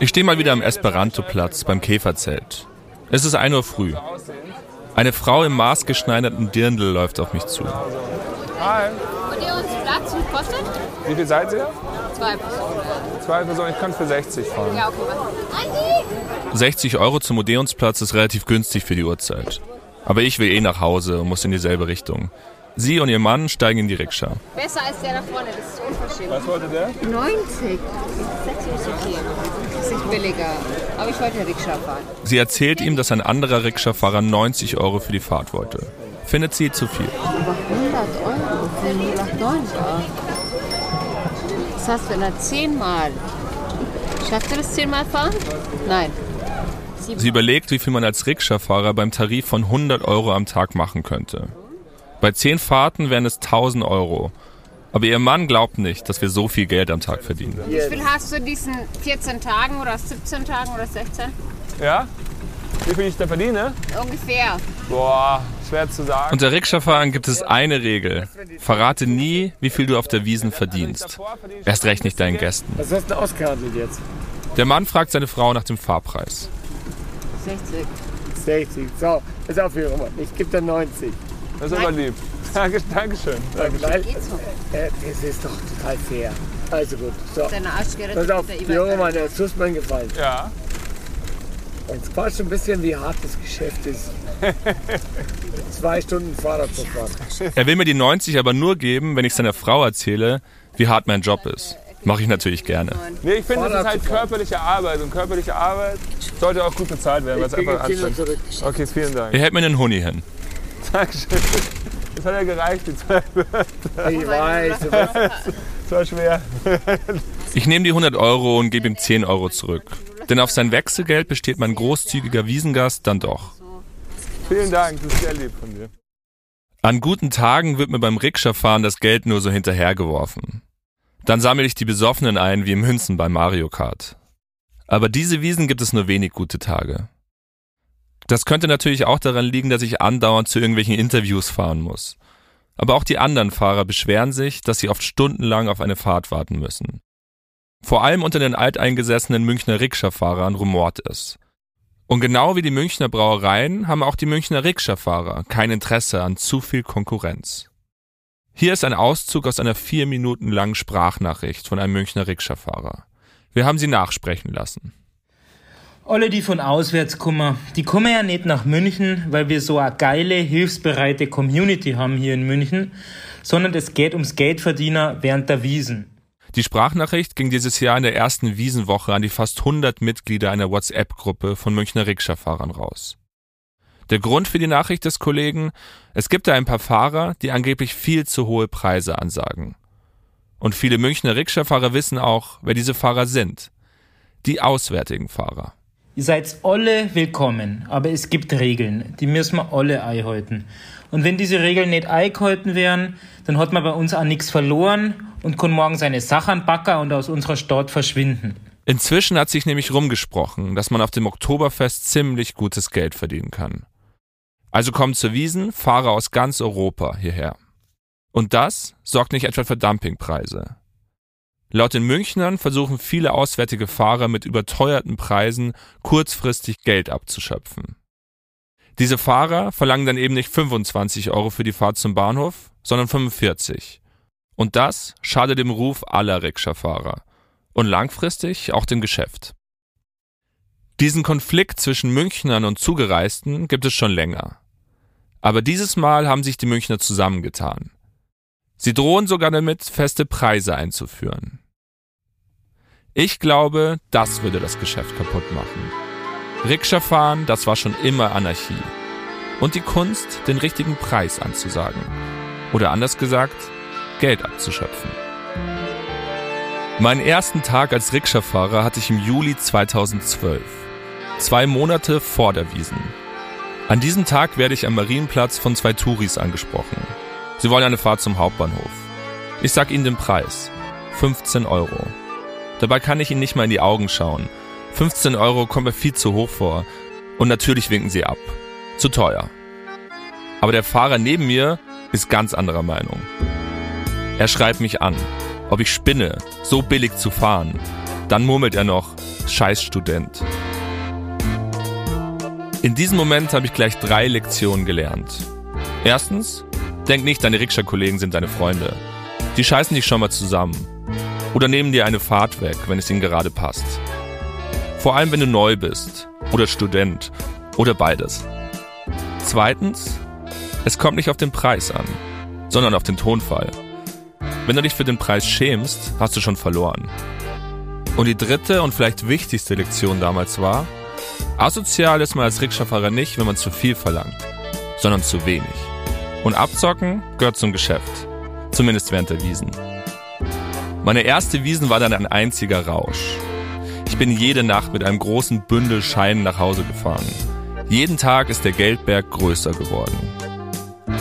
Ich stehe mal wieder am Esperanto-Platz beim Käferzelt. Es ist 1 Uhr früh. Eine Frau im maßgeschneiderten Dirndl läuft auf mich zu.
hi.
Und ihr uns Platz, wie kostet?
Wie viel seid ihr?
Zwei Personen.
Zwei Personen, ich kann für 60 fahren.
Ja, okay, was?
60 Euro zum Odeonsplatz ist relativ günstig für die Uhrzeit. Aber ich will eh nach Hause und muss in dieselbe Richtung. Sie und ihr Mann steigen in die Rikscha.
Besser als der da vorne, das ist unverschämt.
Was wollte der?
90. 60 ist okay. Das ist nicht billiger. Aber ich wollte Rikscha fahren.
Sie erzählt ihm, dass ein anderer Rikscha-Fahrer 90 Euro für die Fahrt wollte. Findet sie zu viel.
Aber 100 Euro für 089. Das hast du in der 10 Mal. Schafft ihr das 10 Mal fahren? Nein.
Sie überlegt, wie viel man als Rikscha-Fahrer beim Tarif von 100 Euro am Tag machen könnte. Bei 10 Fahrten wären es 1000 Euro. Aber ihr Mann glaubt nicht, dass wir so viel Geld am Tag verdienen.
Wie viel hast du in diesen 14 Tagen oder 17 Tagen oder 16?
Ja? Wie viel ich da verdiene?
Ungefähr.
Boah, schwer zu sagen.
Unter Rikscha-Fahrern gibt es eine Regel. Verrate nie, wie viel du auf der Wiesen verdienst. Erst recht nicht deinen Gästen.
Was hast du ausgehandelt jetzt?
Der Mann fragt seine Frau nach dem Fahrpreis.
60.
60. So, pass auf, Junge. Ich gebe dir 90.
Das ist aber lieb. Danke, Dankeschön.
Weil,
Geht so.
äh, das ist doch total fair. Also gut. So, pass auf,
Übergabe.
Mann, das tut mir gefallen.
Ja.
Jetzt quatsch ein bisschen, wie hart das Geschäft ist. <laughs> Zwei Stunden Fahrrad zu fahren.
Er will mir die 90 aber nur geben, wenn ich seiner Frau erzähle, wie hart mein Job ist. Mache ich natürlich gerne.
Nee, ich finde, das ist halt körperliche Arbeit. Und körperliche Arbeit sollte auch gut bezahlt werden, weil es einfach anstrengend
zurück.
Okay, vielen Dank.
Er hält mir einen Huni hin.
Dankeschön. Das hat ja gereicht, die zwei
Ich weiß,
Das war schwer.
Ich nehme die 100 Euro und gebe ihm 10 Euro zurück. Denn auf sein Wechselgeld besteht mein großzügiger Wiesengast dann doch.
Vielen Dank, das ist sehr lieb von dir.
An guten Tagen wird mir beim Rikscha-Fahren das Geld nur so hinterhergeworfen. Dann sammle ich die Besoffenen ein wie Münzen bei Mario Kart. Aber diese Wiesen gibt es nur wenig gute Tage. Das könnte natürlich auch daran liegen, dass ich andauernd zu irgendwelchen Interviews fahren muss. Aber auch die anderen Fahrer beschweren sich, dass sie oft stundenlang auf eine Fahrt warten müssen. Vor allem unter den alteingesessenen Münchner Rikscha-Fahrern rumort es. Und genau wie die Münchner Brauereien haben auch die Münchner Rikscha-Fahrer kein Interesse an zu viel Konkurrenz. Hier ist ein Auszug aus einer vier Minuten langen Sprachnachricht von einem Münchner Rikscha-Fahrer. Wir haben sie nachsprechen lassen.
Alle, die von auswärts kommen, die kommen ja nicht nach München, weil wir so eine geile, hilfsbereite Community haben hier in München, sondern es geht ums Geldverdiener während der Wiesen.
Die Sprachnachricht ging dieses Jahr in der ersten Wiesenwoche an die fast 100 Mitglieder einer WhatsApp-Gruppe von Münchner Rikscha-Fahrern raus. Der Grund für die Nachricht des Kollegen, es gibt da ein paar Fahrer, die angeblich viel zu hohe Preise ansagen. Und viele Münchner Rikscha-Fahrer wissen auch, wer diese Fahrer sind. Die auswärtigen Fahrer.
Ihr seid alle willkommen, aber es gibt Regeln, die müssen wir alle einhalten. Und wenn diese Regeln nicht eingehalten werden, dann hat man bei uns auch nichts verloren und kann morgen seine Sachen backen und aus unserer Stadt verschwinden.
Inzwischen hat sich nämlich rumgesprochen, dass man auf dem Oktoberfest ziemlich gutes Geld verdienen kann. Also kommen zur Wiesen Fahrer aus ganz Europa hierher. Und das sorgt nicht etwa für Dumpingpreise. Laut den Münchnern versuchen viele auswärtige Fahrer mit überteuerten Preisen kurzfristig Geld abzuschöpfen. Diese Fahrer verlangen dann eben nicht 25 Euro für die Fahrt zum Bahnhof, sondern 45. Und das schadet dem Ruf aller Rikscha-Fahrer und langfristig auch dem Geschäft. Diesen Konflikt zwischen Münchnern und Zugereisten gibt es schon länger. Aber dieses Mal haben sich die Münchner zusammengetan. Sie drohen sogar damit, feste Preise einzuführen. Ich glaube, das würde das Geschäft kaputt machen. Rikscha fahren, das war schon immer Anarchie. Und die Kunst, den richtigen Preis anzusagen. Oder anders gesagt, Geld abzuschöpfen. Meinen ersten Tag als Rikscha-Fahrer hatte ich im Juli 2012. Zwei Monate vor der Wiesen. An diesem Tag werde ich am Marienplatz von zwei Touris angesprochen. Sie wollen eine Fahrt zum Hauptbahnhof. Ich sag ihnen den Preis. 15 Euro. Dabei kann ich ihnen nicht mal in die Augen schauen. 15 Euro kommt mir viel zu hoch vor. Und natürlich winken sie ab. Zu teuer. Aber der Fahrer neben mir ist ganz anderer Meinung. Er schreibt mich an, ob ich spinne, so billig zu fahren. Dann murmelt er noch, scheiß Student. In diesem Moment habe ich gleich drei Lektionen gelernt. Erstens, denk nicht, deine Rikscha-Kollegen sind deine Freunde. Die scheißen dich schon mal zusammen. Oder nehmen dir eine Fahrt weg, wenn es ihnen gerade passt. Vor allem, wenn du neu bist. Oder Student. Oder beides. Zweitens, es kommt nicht auf den Preis an, sondern auf den Tonfall. Wenn du dich für den Preis schämst, hast du schon verloren. Und die dritte und vielleicht wichtigste Lektion damals war, asozial ist man als Rikscha-Fahrer nicht, wenn man zu viel verlangt, sondern zu wenig. Und abzocken gehört zum Geschäft. Zumindest während der Wiesen. Meine erste Wiesen war dann ein einziger Rausch. Ich bin jede Nacht mit einem großen Bündel Scheinen nach Hause gefahren. Jeden Tag ist der Geldberg größer geworden.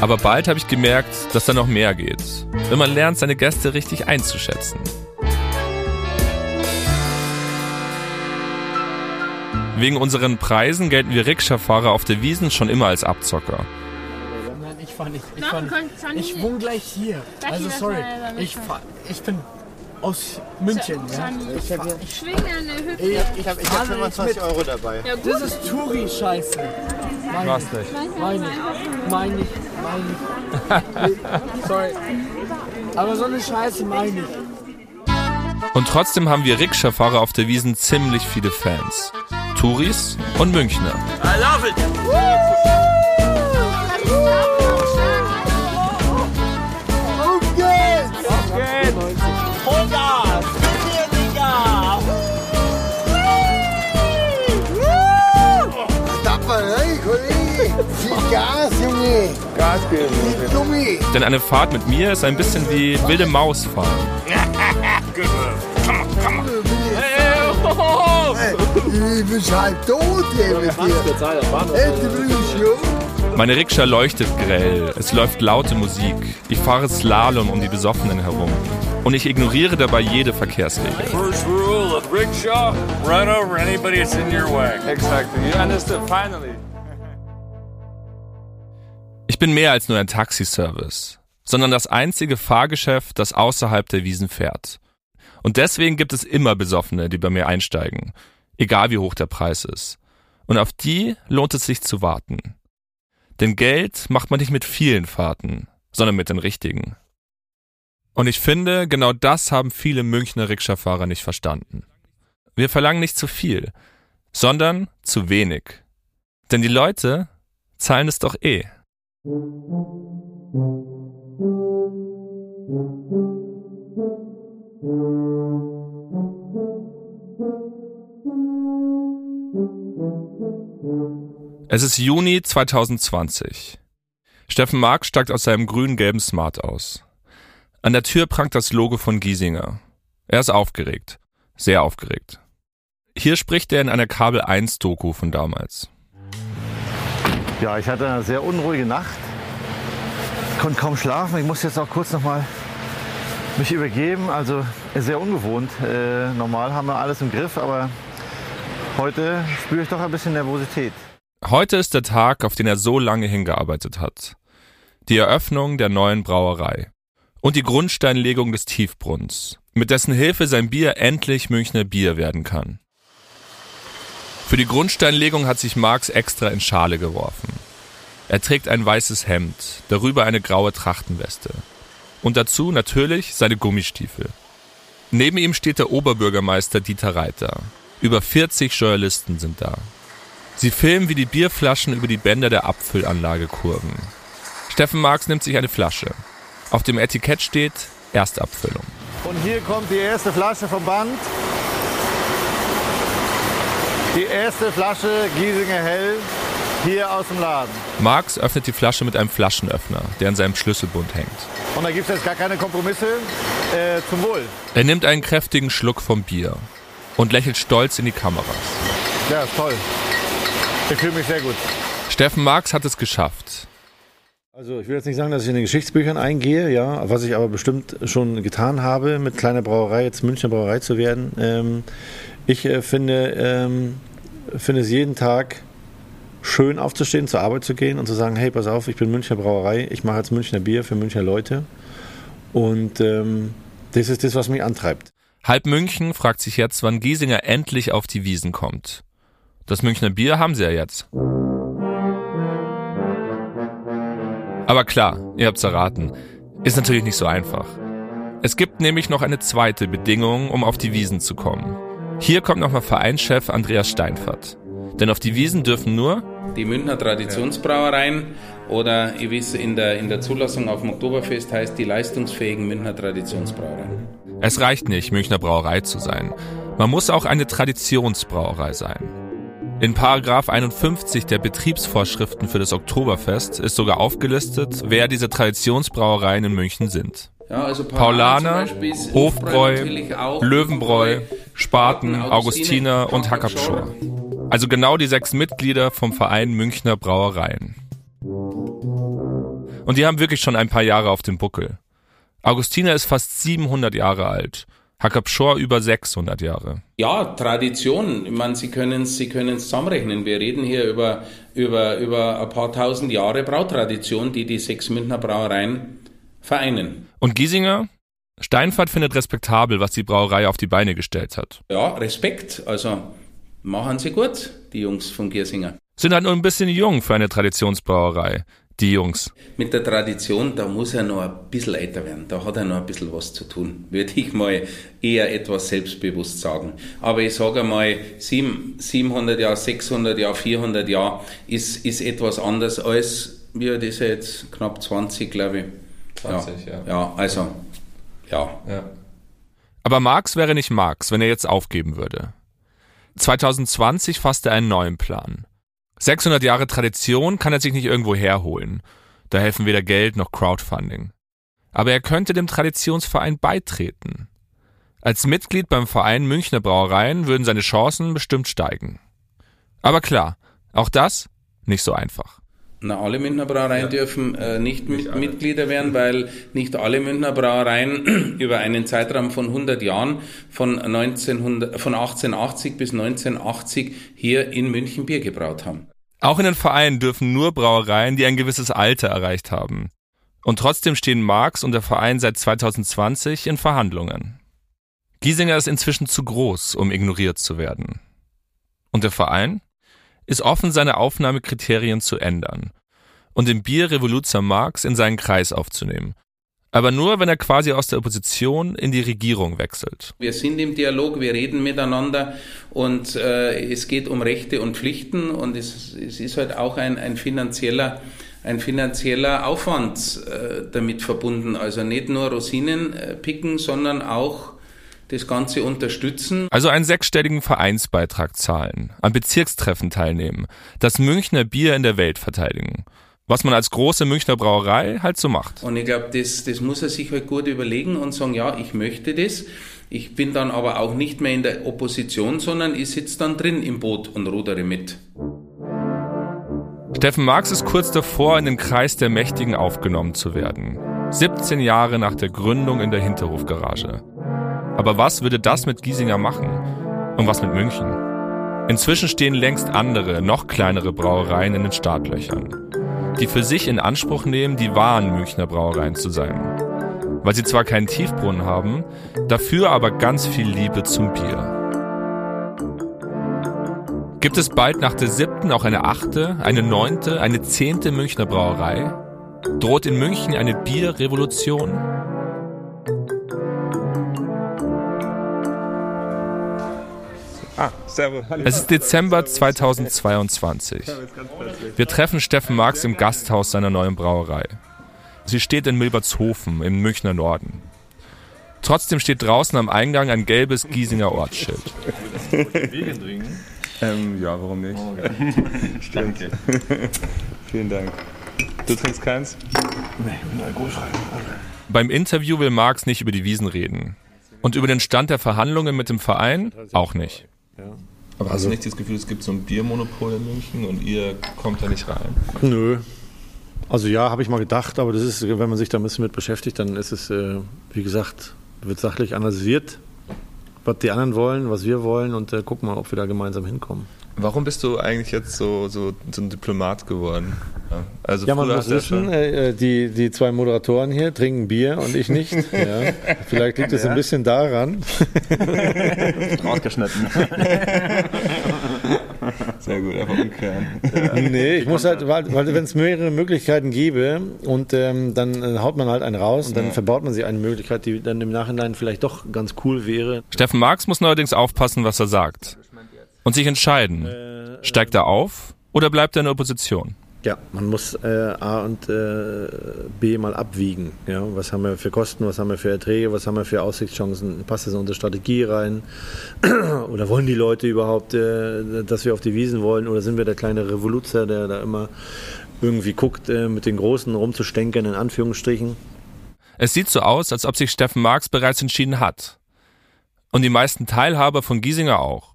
Aber bald habe ich gemerkt, dass da noch mehr geht, wenn man lernt, seine Gäste richtig einzuschätzen. Wegen unseren Preisen gelten wir Rikscha-Fahrer auf der Wiesen schon immer als Abzocker.
Ich fahr nicht. Ich, fahr nicht. ich wohne gleich hier. Also sorry, ich, fahr, ich bin aus München. Ja. Ich, fahr, ich
schwinge eine Hüfte.
Ich, ich habe hab 25 Euro dabei.
Ja, das ist Touri-Scheiße.
Was nicht?
Meine ich. Meine ich. Meine ich. <laughs> Sorry. Aber so eine Scheiße meine ich.
Und trotzdem haben wir Rikscha-Fahrer auf der Wiesen ziemlich viele Fans. Touris und Münchner.
I love it!
Auf
Denn eine Fahrt mit mir ist ein bisschen wie wilde Maus fahren. <laughs>
Ich bin halb tot hier mit dir.
Meine Rikscha leuchtet grell, es läuft laute Musik. Ich fahre Slalom um die Besoffenen herum. Und ich ignoriere dabei jede Verkehrsregel.
Rickshaw, run over anybody that's in your way.
Exactly. You understood finally.
Ich bin mehr als nur ein Taxiservice, sondern das einzige Fahrgeschäft, das außerhalb der Wiesen fährt. Und deswegen gibt es immer Besoffene, die bei mir einsteigen, egal wie hoch der Preis ist. Und auf die lohnt es sich zu warten. Denn Geld macht man nicht mit vielen Fahrten, sondern mit den richtigen. Und ich finde, genau das haben viele Münchner Rikscha-Fahrer nicht verstanden. Wir verlangen nicht zu viel, sondern zu wenig. Denn die Leute zahlen es doch eh. Es ist Juni 2020. Steffen Mark steigt aus seinem grün-gelben Smart aus. An der Tür prangt das Logo von Giesinger. Er ist aufgeregt. Sehr aufgeregt. Hier spricht er in einer Kabel 1 Doku von damals.
Ja, ich hatte eine sehr unruhige Nacht. Konnte kaum schlafen. Ich muss jetzt auch kurz noch mal mich übergeben. Also sehr ungewohnt. Äh, normal haben wir alles im Griff, aber heute spüre ich doch ein bisschen Nervosität.
Heute ist der Tag, auf den er so lange hingearbeitet hat. Die Eröffnung der neuen Brauerei. und die Grundsteinlegung des Tiefbrunns, mit dessen Hilfe sein Bier endlich Münchner Bier werden kann. Für die Grundsteinlegung hat sich Marx extra in Schale geworfen. Er trägt ein weißes Hemd, darüber eine graue Trachtenweste. Und dazu natürlich seine Gummistiefel. Neben ihm steht der Oberbürgermeister Dieter Reiter. Über 40 Journalisten sind da. Sie filmen, wie die Bierflaschen über die Bänder der Abfüllanlage kurven. Steffen Marx nimmt sich eine Flasche. Auf dem Etikett steht Erstabfüllung.
Und hier kommt die erste Flasche vom Band. Die erste Flasche Giesinger Hell hier aus dem Laden.
Marx öffnet die Flasche mit einem Flaschenöffner, der an seinem Schlüsselbund hängt.
Und da gibt es jetzt gar keine Kompromisse. Äh, zum Wohl.
Er nimmt einen kräftigen Schluck vom Bier und lächelt stolz in die Kameras.
Ja, ist toll. Ich fühle mich sehr gut.
Steffen Marx hat es geschafft.
Also ich will jetzt nicht sagen, dass ich in den Geschichtsbüchern eingehe, ja, was ich aber bestimmt schon getan habe, mit kleiner Brauerei jetzt Münchner Brauerei zu werden. Ähm, ich äh, finde, ähm, finde es jeden Tag schön aufzustehen, zur Arbeit zu gehen und zu sagen, hey, pass auf, ich bin Münchner Brauerei, ich mache jetzt Münchner Bier für Münchner Leute. Und ähm, das ist das, was mich antreibt.
Halb München fragt sich jetzt, wann Giesinger endlich auf die Wiesen kommt. Das Münchner Bier haben sie ja jetzt. Aber klar, ihr habt's erraten, ist natürlich nicht so einfach. Es gibt nämlich noch eine zweite Bedingung, um auf die Wiesen zu kommen. Hier kommt nochmal Vereinschef Andreas Steinfert. Denn auf die Wiesen dürfen nur
die Münchner Traditionsbrauereien oder ihr wisst, in der, in der Zulassung auf dem Oktoberfest heißt die leistungsfähigen Münchner Traditionsbrauereien.
Es reicht nicht, Münchner Brauerei zu sein. Man muss auch eine Traditionsbrauerei sein. In Paragraph 51 der Betriebsvorschriften für das Oktoberfest ist sogar aufgelistet, wer diese Traditionsbrauereien in München sind.
Ja, also
Paulaner, Hofbräu, Löwenbräu, Spaten, Augustiner und Hackabschor. Also genau die sechs Mitglieder vom Verein Münchner Brauereien. Und die haben wirklich schon ein paar Jahre auf dem Buckel. Augustiner ist fast 700 Jahre alt Hackabschor über 600 Jahre.
Ja, Tradition. Ich meine, Sie können es Sie können's zusammenrechnen. Wir reden hier über, über, über ein paar tausend Jahre Brautradition, die die sechs Münchner Brauereien vereinen.
Und Giesinger? Steinfahrt findet respektabel, was die Brauerei auf die Beine gestellt hat.
Ja, Respekt. Also machen sie gut, die Jungs von Giesinger.
Sind halt nur ein bisschen jung für eine Traditionsbrauerei die Jungs?
Mit der Tradition, da muss er noch ein bisschen älter werden. Da hat er noch ein bisschen was zu tun, würde ich mal eher etwas selbstbewusst sagen. Aber ich sage einmal, 700 Jahre, 600 Jahre, 400 Jahre ist, ist etwas anders als, wie ist er jetzt? Knapp 20, glaube ich.
20, ja.
Ja, ja also, ja.
ja.
Aber Marx wäre nicht Marx, wenn er jetzt aufgeben würde. 2020 fasst er einen neuen Plan. 600 Jahre Tradition kann er sich nicht irgendwo herholen. Da helfen weder Geld noch Crowdfunding. Aber er könnte dem Traditionsverein beitreten. Als Mitglied beim Verein Münchner Brauereien würden seine Chancen bestimmt steigen. Aber klar, auch das nicht so einfach.
Na, alle Münchner Brauereien ja. dürfen äh, nicht, nicht Mitglieder werden, weil nicht alle Münchner Brauereien <clears throat> über einen Zeitraum von 100 Jahren, von, 1900, von 1880 bis 1980, hier in München Bier gebraut haben.
Auch in den Vereinen dürfen nur Brauereien, die ein gewisses Alter erreicht haben. Und trotzdem stehen Marx und der Verein seit 2020 in Verhandlungen. Giesinger ist inzwischen zu groß, um ignoriert zu werden. Und der Verein ist offen, seine Aufnahmekriterien zu ändern und den Bier Revoluzer Marx in seinen Kreis aufzunehmen aber nur, wenn er quasi aus der Opposition in die Regierung wechselt.
Wir sind im Dialog, wir reden miteinander und äh, es geht um Rechte und Pflichten und es, es ist halt auch ein, ein finanzieller ein finanzieller Aufwand äh, damit verbunden. Also nicht nur Rosinen äh, picken, sondern auch das Ganze unterstützen.
Also einen sechsstelligen Vereinsbeitrag zahlen, an Bezirkstreffen teilnehmen, das Münchner Bier in der Welt verteidigen was man als große Münchner Brauerei halt so macht.
Und ich glaube, das, das muss er sich halt gut überlegen und sagen, ja, ich möchte das. Ich bin dann aber auch nicht mehr in der Opposition, sondern ich sitze dann drin im Boot und rudere mit.
Steffen Marx ist kurz davor, in den Kreis der Mächtigen aufgenommen zu werden. 17 Jahre nach der Gründung in der Hinterhofgarage. Aber was würde das mit Giesinger machen? Und was mit München? Inzwischen stehen längst andere, noch kleinere Brauereien in den Startlöchern die für sich in Anspruch nehmen, die wahren Münchner Brauereien zu sein. weil sie zwar keinen Tiefbrunnen haben, dafür aber ganz viel Liebe zum Bier. Gibt es bald nach der siebten auch eine achte, eine neunte, eine zehnte Münchner Brauerei? Droht in München eine Bierrevolution? Es ist Dezember 2022. Wir treffen Steffen Marx im Gasthaus seiner neuen Brauerei. Sie steht in Milbertshofen im Münchner Norden. Trotzdem steht draußen am Eingang ein gelbes Giesinger Ortsschild. <laughs>
Ähm, ja, warum nicht? <laughs> Stimmt. Vielen Dank. Du trinkst keins?
Nee, ich bin alkoholfrei.
Beim Interview will Marx nicht über die Wiesen reden. Und über den Stand der Verhandlungen mit dem Verein auch nicht.
Aber hast du nicht das Gefühl, es gibt so ein Biermonopol in München und ihr kommt da nicht rein?
Nö. Also ja, habe ich mal gedacht, aber das ist, wenn man sich da ein bisschen mit beschäftigt, dann ist es, äh, wie gesagt, wird sachlich analysiert, was die anderen wollen, was wir wollen und äh, gucken mal, ob wir da gemeinsam hinkommen.
Warum bist du eigentlich jetzt so, so, so ein Diplomat geworden? Ja, also
ja, man muss wissen,
schon-
äh, die, die zwei Moderatoren hier trinken Bier und ich nicht. <laughs> ja. Vielleicht liegt es
Ja.
ein bisschen daran. <laughs>
Rausgeschnitten. <laughs>
Sehr gut, einfach umkehren.
nee, ich muss halt, weil, weil wenn es mehrere Möglichkeiten gäbe und ähm, dann äh, haut man halt einen raus und dann
Ja.
verbaut man sich eine Möglichkeit, die dann im Nachhinein vielleicht doch ganz cool wäre.
Steffen Marx muss neuerdings aufpassen, was er sagt. Und sich entscheiden. Steigt er auf oder bleibt er in der Opposition?
Ja, man muss äh, A und äh, B mal abwiegen. Ja, was haben wir für Kosten, was haben wir für Erträge, was haben wir für Aussichtschancen? Passt das in unsere Strategie rein? <clears throat> oder wollen die Leute überhaupt, äh, dass wir auf die Wiesen wollen? Oder sind wir der kleine Revoluzer, der da immer irgendwie guckt, äh, mit den Großen rumzustänkern, in Anführungsstrichen?
Es sieht so aus, als ob sich Steffen Marx bereits entschieden hat. Und die meisten Teilhaber von Giesinger auch.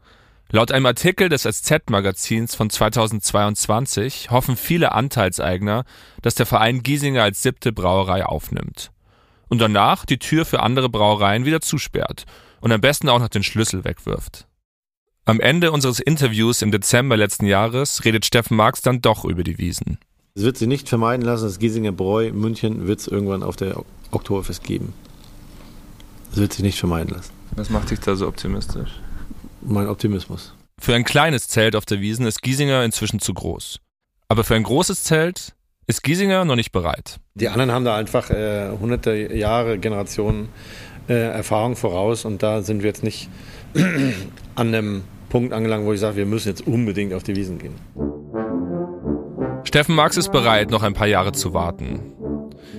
Laut einem Artikel des SZ-Magazins von 2022 hoffen viele Anteilseigner, dass der Verein Giesinger als siebte Brauerei aufnimmt. Und danach die Tür für andere Brauereien wieder zusperrt und am besten auch noch den Schlüssel wegwirft. Am Ende unseres Interviews im Dezember letzten Jahres redet Steffen Marx dann doch über die Wiesen.
Es wird sich nicht vermeiden lassen, das Giesinger Bräu München wird es irgendwann auf der Ok- Oktoberfest geben. Es wird sich nicht vermeiden lassen.
Was macht dich da so optimistisch?
Mein Optimismus.
Für ein kleines Zelt auf der Wiesen ist Giesinger inzwischen zu groß. Aber für ein großes Zelt ist Giesinger noch nicht bereit.
Die anderen haben da einfach äh, hunderte Jahre, Generationen äh, Erfahrung voraus und da sind wir jetzt nicht <clears throat> an einem Punkt angelangt, wo ich sage, wir müssen jetzt unbedingt auf die Wiesen gehen.
Steffen Marx ist bereit, noch ein paar Jahre zu warten,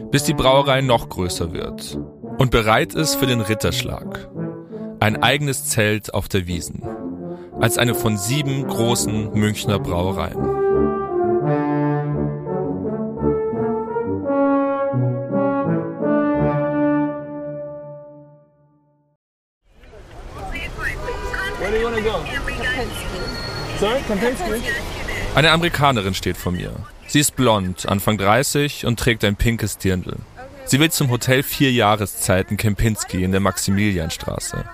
bis die Brauerei noch größer wird und bereit ist für den Ritterschlag. Ein eigenes Zelt auf der Wiesen. Als eine von sieben großen Münchner Brauereien. Eine Amerikanerin steht vor mir. Sie ist blond, Anfang 30 und trägt ein pinkes Dirndl. Sie will zum Hotel Vier Jahreszeiten Kempinski in der Maximilianstraße.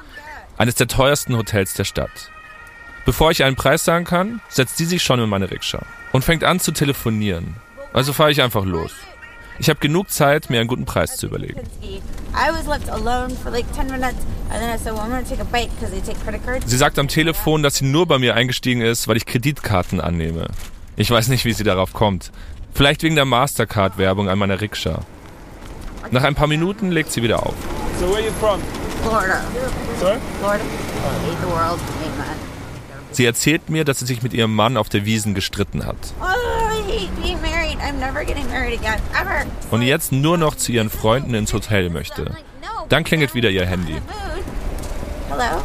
Eines der teuersten Hotels der Stadt. Bevor ich einen Preis sagen kann, setzt sie sich schon in meine Rikscha und fängt an zu telefonieren. Also fahre ich einfach los. Ich habe genug Zeit, mir einen guten Preis zu überlegen.
I was left alone for like 10 minutes, and then I said, well, I'm going to take a bite because they take credit cards.
Sie sagt am Telefon, dass sie nur bei mir eingestiegen ist, weil ich Kreditkarten annehme. Ich weiß nicht, wie sie darauf kommt. Vielleicht wegen der Mastercard-Werbung an meiner Rikscha. Nach ein paar Minuten legt sie wieder auf.
So where you from?
Florida.
Sorry?
Florida. Hate the world. Hate man.
Sie erzählt mir, dass sie sich mit ihrem Mann auf der Wiesen gestritten hat.
Oh, I hate being married. I'm never getting married again. Ever.
Und jetzt nur noch zu ihren Freunden ins Hotel möchte. Dann klingelt wieder ihr Handy.
Hello?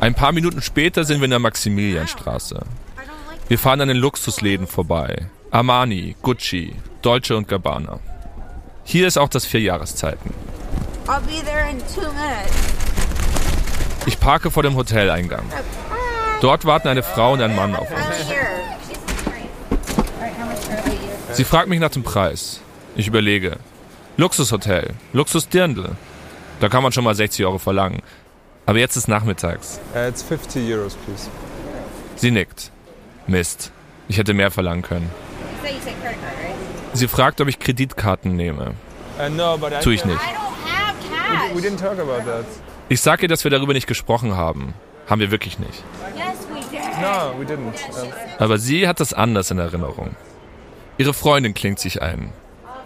Ein paar Minuten später sind wir in der Maximilianstraße. Wir fahren an den Luxusläden vorbei. Armani, Gucci, Dolce und Gabbana. Hier ist auch das Vierjahreszeiten. Ich parke vor dem Hoteleingang. Dort warten eine Frau und ein Mann auf uns.
Here. Alright, how much are you?
Sie fragt mich nach dem Preis. Ich überlege. Luxushotel, Luxusdirndl. Da kann man schon mal 60 Euro verlangen. Aber jetzt ist nachmittags.
Uh, it's 50 Euros, please.
Sie nickt. Mist. Ich hätte mehr verlangen können. Sie fragt, ob ich Kreditkarten nehme. Tu ich nicht.
We didn't talk about that.
Ich sag ihr, dass wir darüber nicht gesprochen haben. Haben wir wirklich nicht.
No, we didn't.
Aber sie hat das anders in Erinnerung. Ihre Freundin klingt sich ein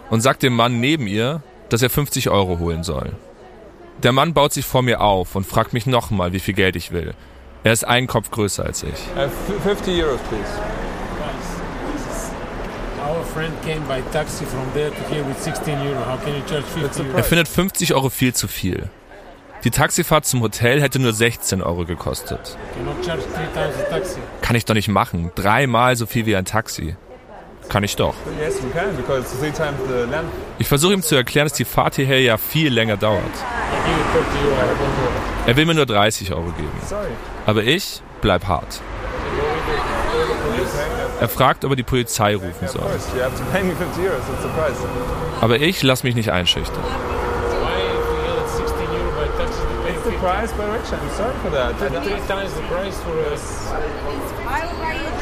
und sagt dem Mann neben ihr, dass er 50 Euro holen soll. Der Mann baut sich vor mir auf und fragt mich nochmal, wie viel Geld ich will. Er ist einen Kopf größer als ich.
uh, f- 50 euros, please.
Er findet 50 Euro viel zu viel. Die Taxifahrt zum Hotel hätte nur 16 Euro gekostet.
Cannot charge 3000 taxi.
Kann ich doch nicht machen. Dreimal so viel wie ein Taxi. Kann ich doch.
Yes, we can, because it's three times the length.
Ich versuche ihm zu erklären, dass die Fahrt hierher ja viel länger dauert.
I give you 30 euro. I don't know.
Er will mir nur 30 Euro geben.
Sorry.
Aber ich bleib hart. Er fragt, ob er die Polizei rufen soll.
course, you have to pay me 50 euros. It's the price.
Aber ich lass mich nicht einschüchtern.
Why if you get 16 euro by taxi to pay
It's the price by rickshaw. I'm sorry for that.
three times the price for a...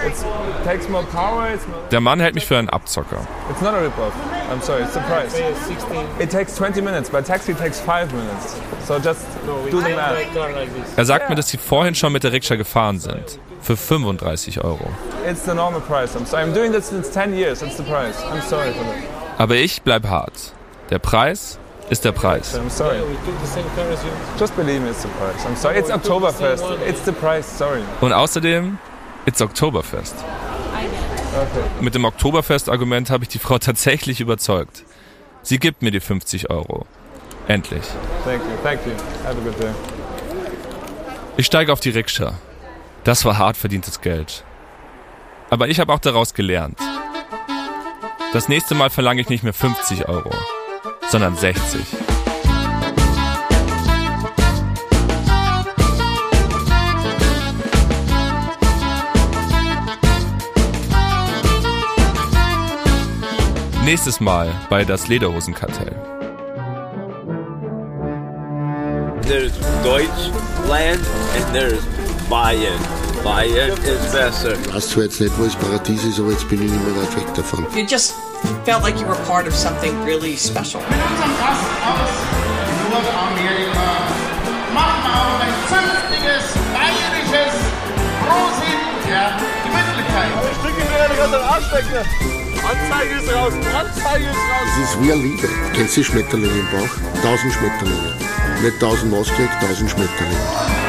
It's, it takes more power. It's not,
Der Mann hält mich für einen Abzocker.
it's not a rip-off. I'm sorry. It's the price.
Pay 16.
It takes 20 minutes. By taxi, it takes five minutes. So just
No, we
do the
don't
math.
buy car like this.
Er sagt mir, dass sie vorhin schon mit der Rikscha gefahren sind. Für 35 Euro.
It's the normal price. I'm sorry. I'm doing this since 10 years. It's the price. I'm sorry for that.
Aber ich bleib hart. Der Preis ist der Preis.
I'm sorry. Just believe me, it's the price. I'm sorry. It's Oktoberfest. It's the price. Sorry.
Und außerdem, it's Oktoberfest.
Okay.
Mit dem Oktoberfest-Argument habe ich die Frau <laughs> tatsächlich überzeugt. Sie gibt mir die 50 Euro. Endlich.
Thank you. Thank you. Have a good day.
Ich steige auf die Rikscha. Das war hart verdientes Geld. Aber ich habe auch daraus gelernt. Das nächste Mal verlange ich nicht mehr 50 Euro, sondern 60. Nächstes Mal bei das Lederhosenkartell.
There's Deutschland and there's Bayern. Bayern is besser.
Ich weiß zwar jetzt nicht, wo das Paradies ist, aber jetzt bin ich nicht mehr weit weg davon.
You just felt like you were part of something really special.
Machen wir auch ein zünftiges, bayerisches Prosit der Gemütlichkeit. Ich drücke mir eine ganze Arschbecke. Anzeige ist raus, Anzeige ist raus.
Es ist wie eine Liebe. Kennst du Schmetterlinge im Bauch? Tausend Schmetterlinge. Nicht tausend Mauskrieg, tausend Schmetterlinge.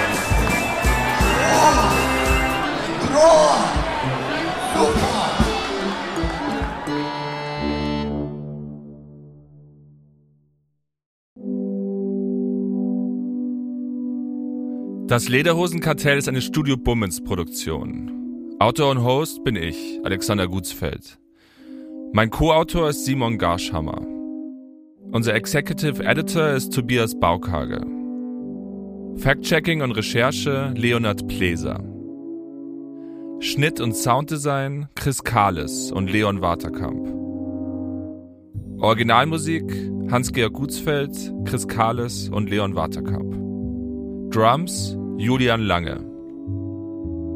Das Lederhosenkartell ist eine Studio Bummens Produktion. Autor und Host bin ich, Alexander Gutsfeld. Mein Co-Autor ist Simon Garschhammer. Unser Executive Editor ist Tobias Baukage. Fact-Checking und Recherche Leonard Pleser. Schnitt und Sounddesign Chris Kahles und Leon Waterkamp. Originalmusik Hans-Georg Gutsfeld, Chris Kahles und Leon Waterkamp. Drums Julian Lange.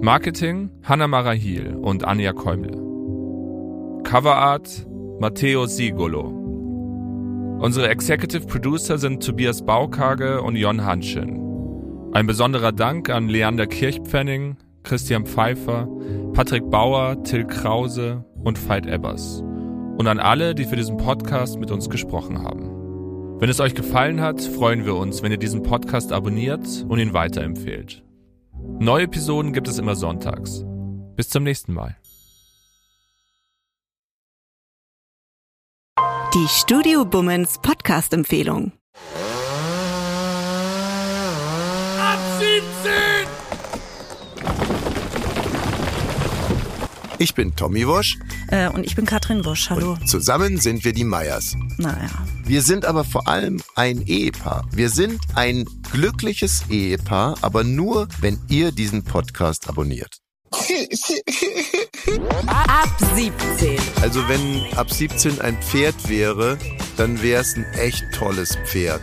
Marketing Hanna Marahil und Anja Käumle. Coverart Matteo Sigolo. Unsere Executive Producer sind Tobias Baukage und Jon Hanschen. Ein besonderer Dank an Leander Kirchpfenning, Christian Pfeiffer, Patrick Bauer, Till Krause und Veit Ebbers. Und an alle, die für diesen Podcast mit uns gesprochen haben. Wenn es euch gefallen hat, freuen wir uns, wenn ihr diesen Podcast abonniert und ihn weiterempfehlt. Neue Episoden gibt es immer sonntags. Bis zum nächsten Mal.
Die Studio Bummens Podcast-Empfehlung.
Ab 17!
Ich bin Tommy Wosch.
Äh, und ich bin Katrin Wosch. Hallo.
Zusammen sind wir die Meyers.
Naja.
Wir sind aber vor allem ein Ehepaar. Wir sind ein glückliches Ehepaar, aber nur, wenn ihr diesen Podcast abonniert.
Ab 17.
Also wenn ab 17 ein Pferd wäre, dann wäre es ein echt tolles Pferd.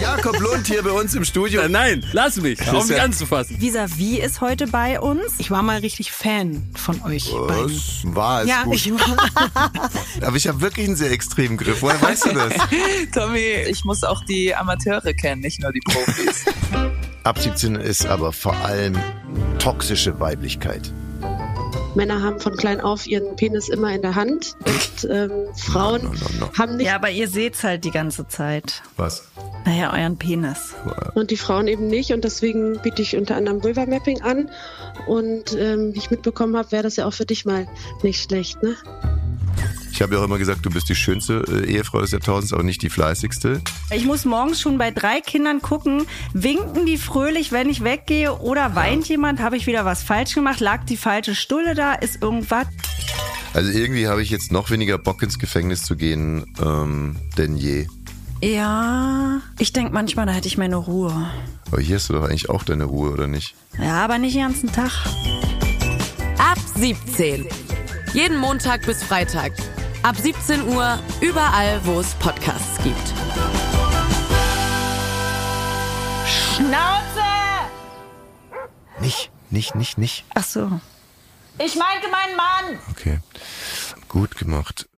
Jakob Lund hier bei uns im Studio.
Äh, Nein, lass mich. Hör auf mich anzufassen.
Visavi ist heute bei uns.
Ich war mal richtig Fan von euch beiden.
Was? War es
Ja,
gut.
ich war. <laughs>
Aber ich habe wirklich einen sehr extremen Griff. Woher weißt du das? <laughs>
Tommy, ich muss auch die Amateure kennen, nicht nur die Profis.
Ab 17 ist aber vor allem toxische Weiblichkeit.
Männer haben von klein auf ihren Penis immer in der Hand und ähm, Frauen haben nicht.
Ja, aber ihr seht's halt die ganze Zeit.
Was?
Naja, euren Penis.
Und die Frauen eben nicht. Und deswegen biete ich unter anderem Vulva Mapping an. Und ähm, wie ich mitbekommen habe, wäre das ja auch für dich mal nicht schlecht, ne?
Ich habe ja auch immer gesagt, du bist die schönste äh, Ehefrau des Jahrtausends, aber nicht die fleißigste.
Ich muss morgens schon bei drei Kindern gucken, winken die fröhlich, wenn ich weggehe oder weint jemand, habe ich wieder was falsch gemacht, lag die falsche Stulle da, ist irgendwas.
Also irgendwie habe ich jetzt noch weniger Bock ins Gefängnis zu gehen ähm, denn je.
Ja, ich denke manchmal, da hätte ich meine Ruhe.
Aber hier hast du doch eigentlich auch deine Ruhe, oder nicht?
Ja, aber nicht den ganzen Tag.
Ab 17. Jeden Montag bis Freitag. Ab 17 Uhr überall, wo es Podcasts gibt.
Schnauze!
Nicht, nicht, nicht, nicht.
Ach so.
Ich meinte meinen Mann.
Okay. Gut gemacht.